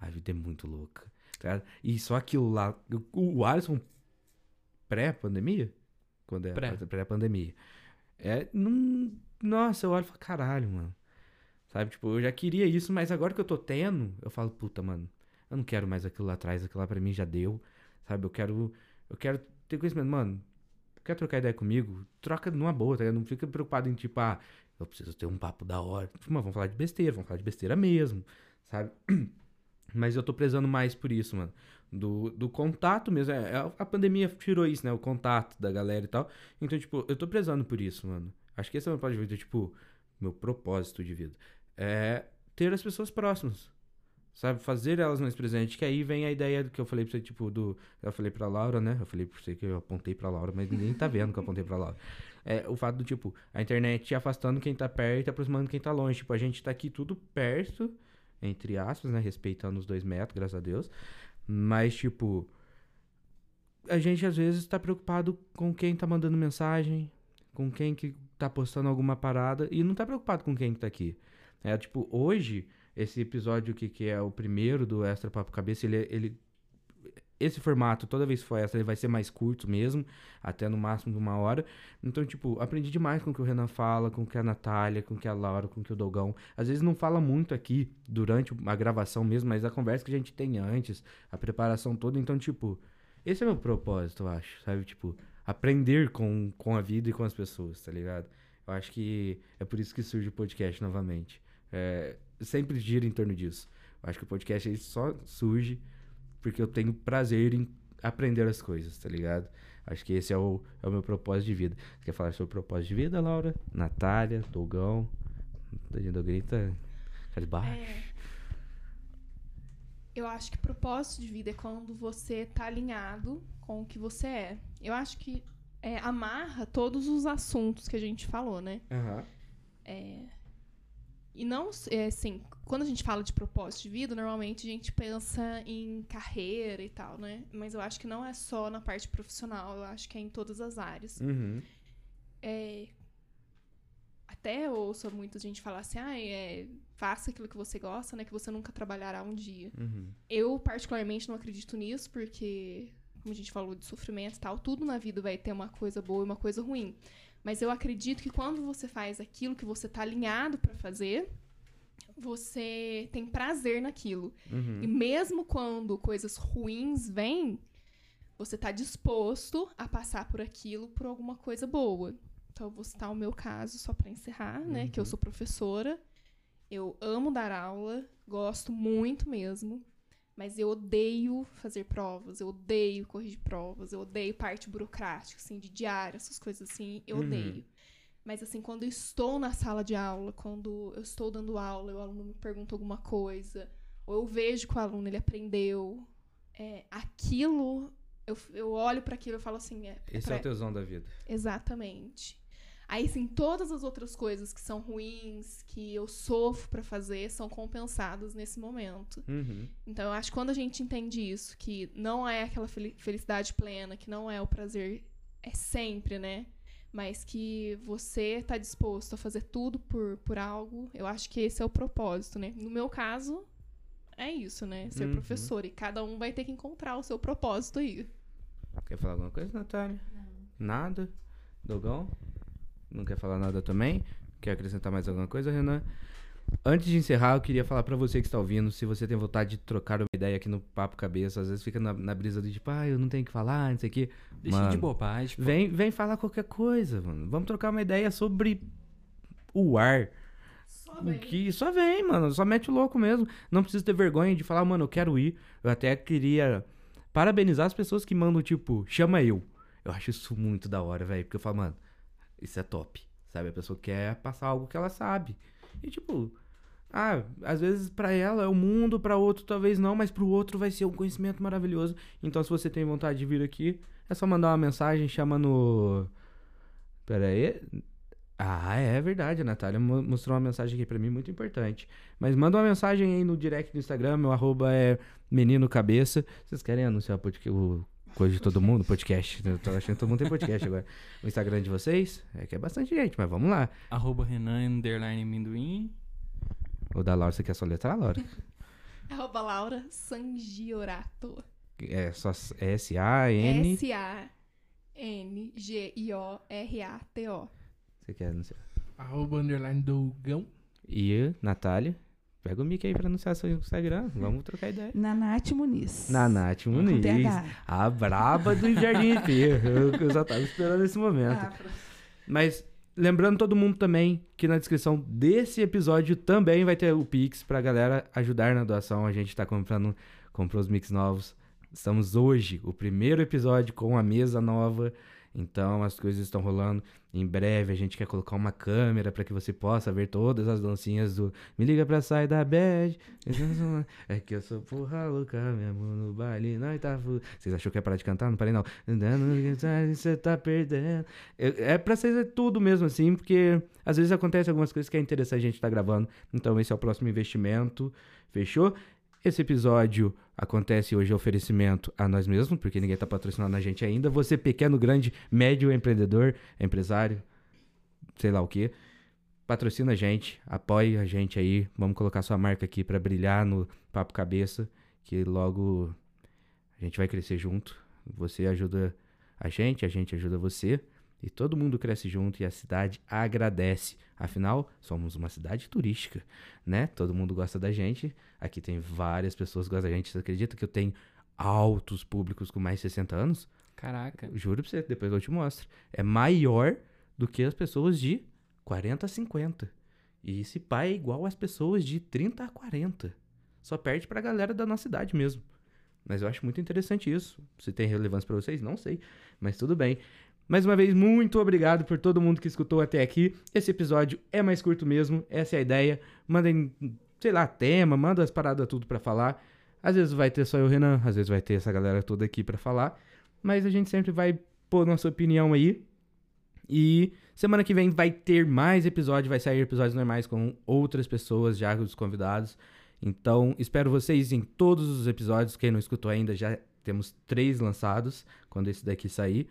A vida é muito louca. tá? E só aquilo lá. O, o Alisson pré-pandemia? Quando é Pré. pré-pandemia. É. Não, nossa, eu olho e falo, caralho, mano. Sabe, tipo, eu já queria isso, mas agora que eu tô tendo, eu falo, puta, mano, eu não quero mais aquilo lá atrás, aquilo lá pra mim já deu. Sabe, eu quero. Eu quero ter conhecimento, mano. Quer trocar ideia comigo? Troca numa boa, tá ligado? Não fica preocupado em tipo, ah, eu preciso ter um papo da hora. Tipo, mano, vamos falar de besteira, vamos falar de besteira mesmo, sabe? Mas eu tô prezando mais por isso, mano. Do, do contato mesmo. É, é, a pandemia tirou isso, né? O contato da galera e tal. Então, tipo, eu tô prezando por isso, mano. Acho que esse é o meu propósito de vida, tipo, meu propósito de vida. É ter as pessoas próximas. Sabe? Fazer elas mais presentes. Que aí vem a ideia do que eu falei pra você, tipo, do. Eu falei pra Laura, né? Eu falei pra você que eu apontei pra Laura, mas ninguém tá vendo que eu apontei pra Laura. É o fato do, tipo, a internet afastando quem tá perto e aproximando quem tá longe. Tipo, a gente tá aqui tudo perto, entre aspas, né? Respeitando os dois metros, graças a Deus. Mas, tipo. A gente às vezes tá preocupado com quem tá mandando mensagem, com quem que tá postando alguma parada, e não tá preocupado com quem que tá aqui. É, tipo, hoje, esse episódio que, que é o primeiro do Extra Papo Cabeça, ele, ele. Esse formato, toda vez que for extra, ele vai ser mais curto mesmo, até no máximo de uma hora. Então, tipo, aprendi demais com o que o Renan fala, com o que a Natália, com o que a Laura, com o que o Dogão. Às vezes não fala muito aqui durante a gravação mesmo, mas a conversa que a gente tem antes, a preparação toda. Então, tipo, esse é meu propósito, eu acho, sabe? Tipo, aprender com, com a vida e com as pessoas, tá ligado? Eu acho que é por isso que surge o podcast novamente. É, sempre gira em torno disso. Eu acho que o podcast ele só surge porque eu tenho prazer em aprender as coisas, tá ligado? Acho que esse é o, é o meu propósito de vida. Você quer falar sobre o propósito de vida, Laura? Natália, Dogão. Doguinho tá baixo. É. Eu acho que propósito de vida é quando você tá alinhado com o que você é. Eu acho que é, amarra todos os assuntos que a gente falou, né? Aham. E não, é, assim, quando a gente fala de propósito de vida, normalmente a gente pensa em carreira e tal, né? Mas eu acho que não é só na parte profissional, eu acho que é em todas as áreas. Uhum. É, até ouço muita gente falar assim, ah, é, faça aquilo que você gosta, né? Que você nunca trabalhará um dia. Uhum. Eu, particularmente, não acredito nisso, porque, como a gente falou de sofrimento e tal, tudo na vida vai ter uma coisa boa e uma coisa ruim. Mas eu acredito que quando você faz aquilo que você tá alinhado pra fazer, você tem prazer naquilo. Uhum. E mesmo quando coisas ruins vêm, você tá disposto a passar por aquilo por alguma coisa boa. Então, eu vou citar o meu caso só pra encerrar, né? Que eu Uhum. sou professora. Eu amo dar aula, gosto muito mesmo. Mas eu odeio fazer provas, eu odeio corrigir provas, eu odeio parte burocrática, assim, de diário, essas coisas assim, eu Uhum. odeio. Mas assim, quando eu estou na sala de aula, quando eu estou dando aula e o aluno me pergunta alguma coisa, ou eu vejo que o aluno ele aprendeu, é, aquilo, eu, eu olho para aquilo e falo assim, é, Esse pra- é o tesão da vida. Exatamente. Aí, sim, todas as outras coisas que são ruins, que eu sofro pra fazer, são compensadas nesse momento. Uhum. Então, eu acho que quando a gente entende isso, que não é aquela fel- felicidade plena, que não é o prazer, é sempre, né? Mas que você tá disposto a fazer tudo por, por algo, eu acho que esse é o propósito, né? No meu caso, é isso, né? Ser Uhum. professor. E cada um vai ter que encontrar o seu propósito aí. Quer falar alguma coisa, Natália? Nada? Dogão? Não quer falar nada também? Quer acrescentar mais alguma coisa, Renan? Antes de encerrar, eu queria falar pra você que está ouvindo, se você tem vontade de trocar uma ideia aqui no Papo Cabeça, às vezes fica na, na brisa do tipo, ah, eu não tenho o que falar, não sei o quê. Deixa Mano, de bobagem. pô. Vem, vem falar qualquer coisa, mano. Vamos trocar uma ideia sobre o ar. Só vem. Que só vem, mano. Só mete o louco mesmo. Não precisa ter vergonha de falar, mano, eu quero ir. Eu até queria parabenizar as pessoas que mandam, tipo, chama eu. Eu acho isso muito da hora, velho. Porque eu falo, mano, isso é top. Sabe? A pessoa quer passar algo que ela sabe. E, tipo, ah, às vezes pra ela é o mundo, pra outro talvez não, mas pro outro vai ser um conhecimento maravilhoso. Então, se você tem vontade de vir aqui, é só mandar uma mensagem, chama no. Pera aí. Ah, é verdade, a Natália mo- mostrou uma mensagem aqui pra mim muito importante. Mas manda uma mensagem aí no direct do Instagram, meu arroba é menino cabeça. Vocês querem anunciar o, o coisa de todo mundo, podcast? Eu tô achando que todo mundo tem podcast agora. O Instagram de vocês é que é bastante gente, mas vamos lá. Arroba Renan, underline amendoim. O da Laura, você quer soletrar, Laura? Arroba Laura Sangiorato. É só S-A-N. S-A-N-G-I-O-R-A-T-O. Você quer anunciar? Arroba underline Dougão. E Natália. Pega o mic aí pra anunciar seu Instagram. Vamos trocar ideia. Nanate Muniz. Na Nath Com Muniz. A braba do Jardim IP. Eu, eu já tava esperando esse momento. Ah, Mas lembrando todo mundo também que na descrição desse episódio também vai ter o Pix pra galera ajudar na doação. A gente tá comprando, comprou os mix novos. Estamos hoje, o primeiro episódio com a mesa nova. Então as coisas estão rolando. Em breve a gente quer colocar uma câmera pra que você possa ver todas as dancinhas do Me liga pra sair da bad. É que eu sou porra louca mesmo no baile. Não, tá Vocês achou que ia parar de cantar? Não parei não. Você tá perdendo. É é pra ser tudo mesmo assim, porque às vezes acontece algumas coisas que é interessante a gente estar gravando. Então esse é o próximo investimento. Fechou? Esse episódio acontece hoje oferecimento a nós mesmos, porque ninguém tá patrocinando a gente ainda. Você, pequeno, grande, médio empreendedor, empresário, sei lá o que, patrocina a gente, apoie a gente aí. Vamos colocar sua marca aqui pra brilhar no Papo Cabeça, que logo a gente vai crescer junto. Você ajuda a gente, a gente ajuda você. E todo mundo cresce junto e a cidade agradece. Afinal, somos uma cidade turística, né? Todo mundo gosta da gente. Aqui tem várias pessoas que gostam da gente. Você acredita que eu tenho altos públicos com mais de 60 anos? Caraca. Juro pra você, depois eu te mostro. É maior do que as pessoas de 40 a 50. E esse pai é igual às pessoas de 30 a 40. Só perde pra galera da nossa idade mesmo. Mas eu acho muito interessante isso. Se tem relevância pra vocês, não sei. Mas tudo bem. Mais uma vez, muito obrigado por todo mundo que escutou até aqui. Esse episódio é mais curto mesmo, essa é a ideia. Mandem, sei lá, tema, manda as paradas tudo pra falar. Às vezes vai ter só eu, Renan, às vezes vai ter essa galera toda aqui pra falar. Mas a gente sempre vai pôr nossa opinião aí. E semana que vem vai ter mais episódio, vai sair episódios normais com outras pessoas, já os convidados. Então, espero vocês em todos os episódios. Quem não escutou ainda, já temos três lançados quando esse daqui sair.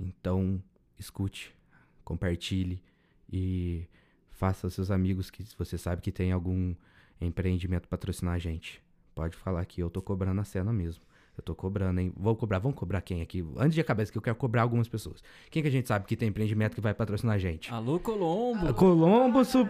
Então, escute, compartilhe e faça seus amigos que você sabe que tem algum empreendimento patrocinar a gente. Pode falar que eu tô cobrando a cena mesmo. Eu tô cobrando, hein? Vou cobrar, vamos cobrar quem aqui? Antes de acabar isso aqui, eu quero cobrar algumas pessoas. Quem que a gente sabe que tem empreendimento que vai patrocinar a gente? Alô, Colombo. Colombo, su-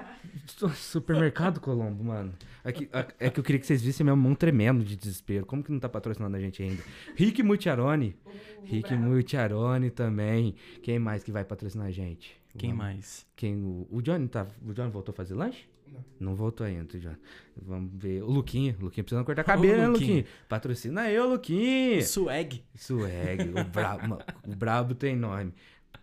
su- supermercado Colombo, mano. Aqui, a- é que eu queria que vocês vissem minha mão tremendo de desespero. Como que não tá patrocinando a gente ainda? Rick Mutiarone. Rick Mutiarone também. Quem mais que vai patrocinar a gente? Quem Vamos- mais? Quem, o, o Johnny tá. O Johnny voltou a fazer lanche? Não. Não voltou ainda, o Johnny. Vamos ver. O Luquinha. O Luquinha precisa cortar cabelo, né, Luquinha. Luquinha? Patrocina eu, Luquinha. Swag. Swag, o brabo, mano, o brabo tem nome.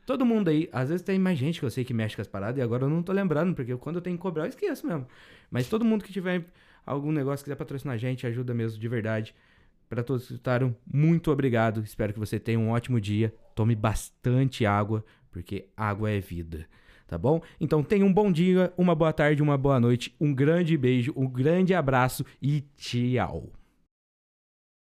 Todo mundo aí, às vezes tem mais gente que eu sei que mexe com as paradas e agora eu não tô lembrando, porque quando eu tenho que cobrar eu esqueço mesmo. Mas todo mundo que tiver algum negócio que quiser patrocinar a gente, ajuda mesmo de verdade. Pra todos que escutaram, muito obrigado. Espero que você tenha um ótimo dia. Tome bastante água, porque água é vida. Tá bom? Então tenha um bom dia, uma boa tarde, uma boa noite, um grande beijo, um grande abraço e tchau.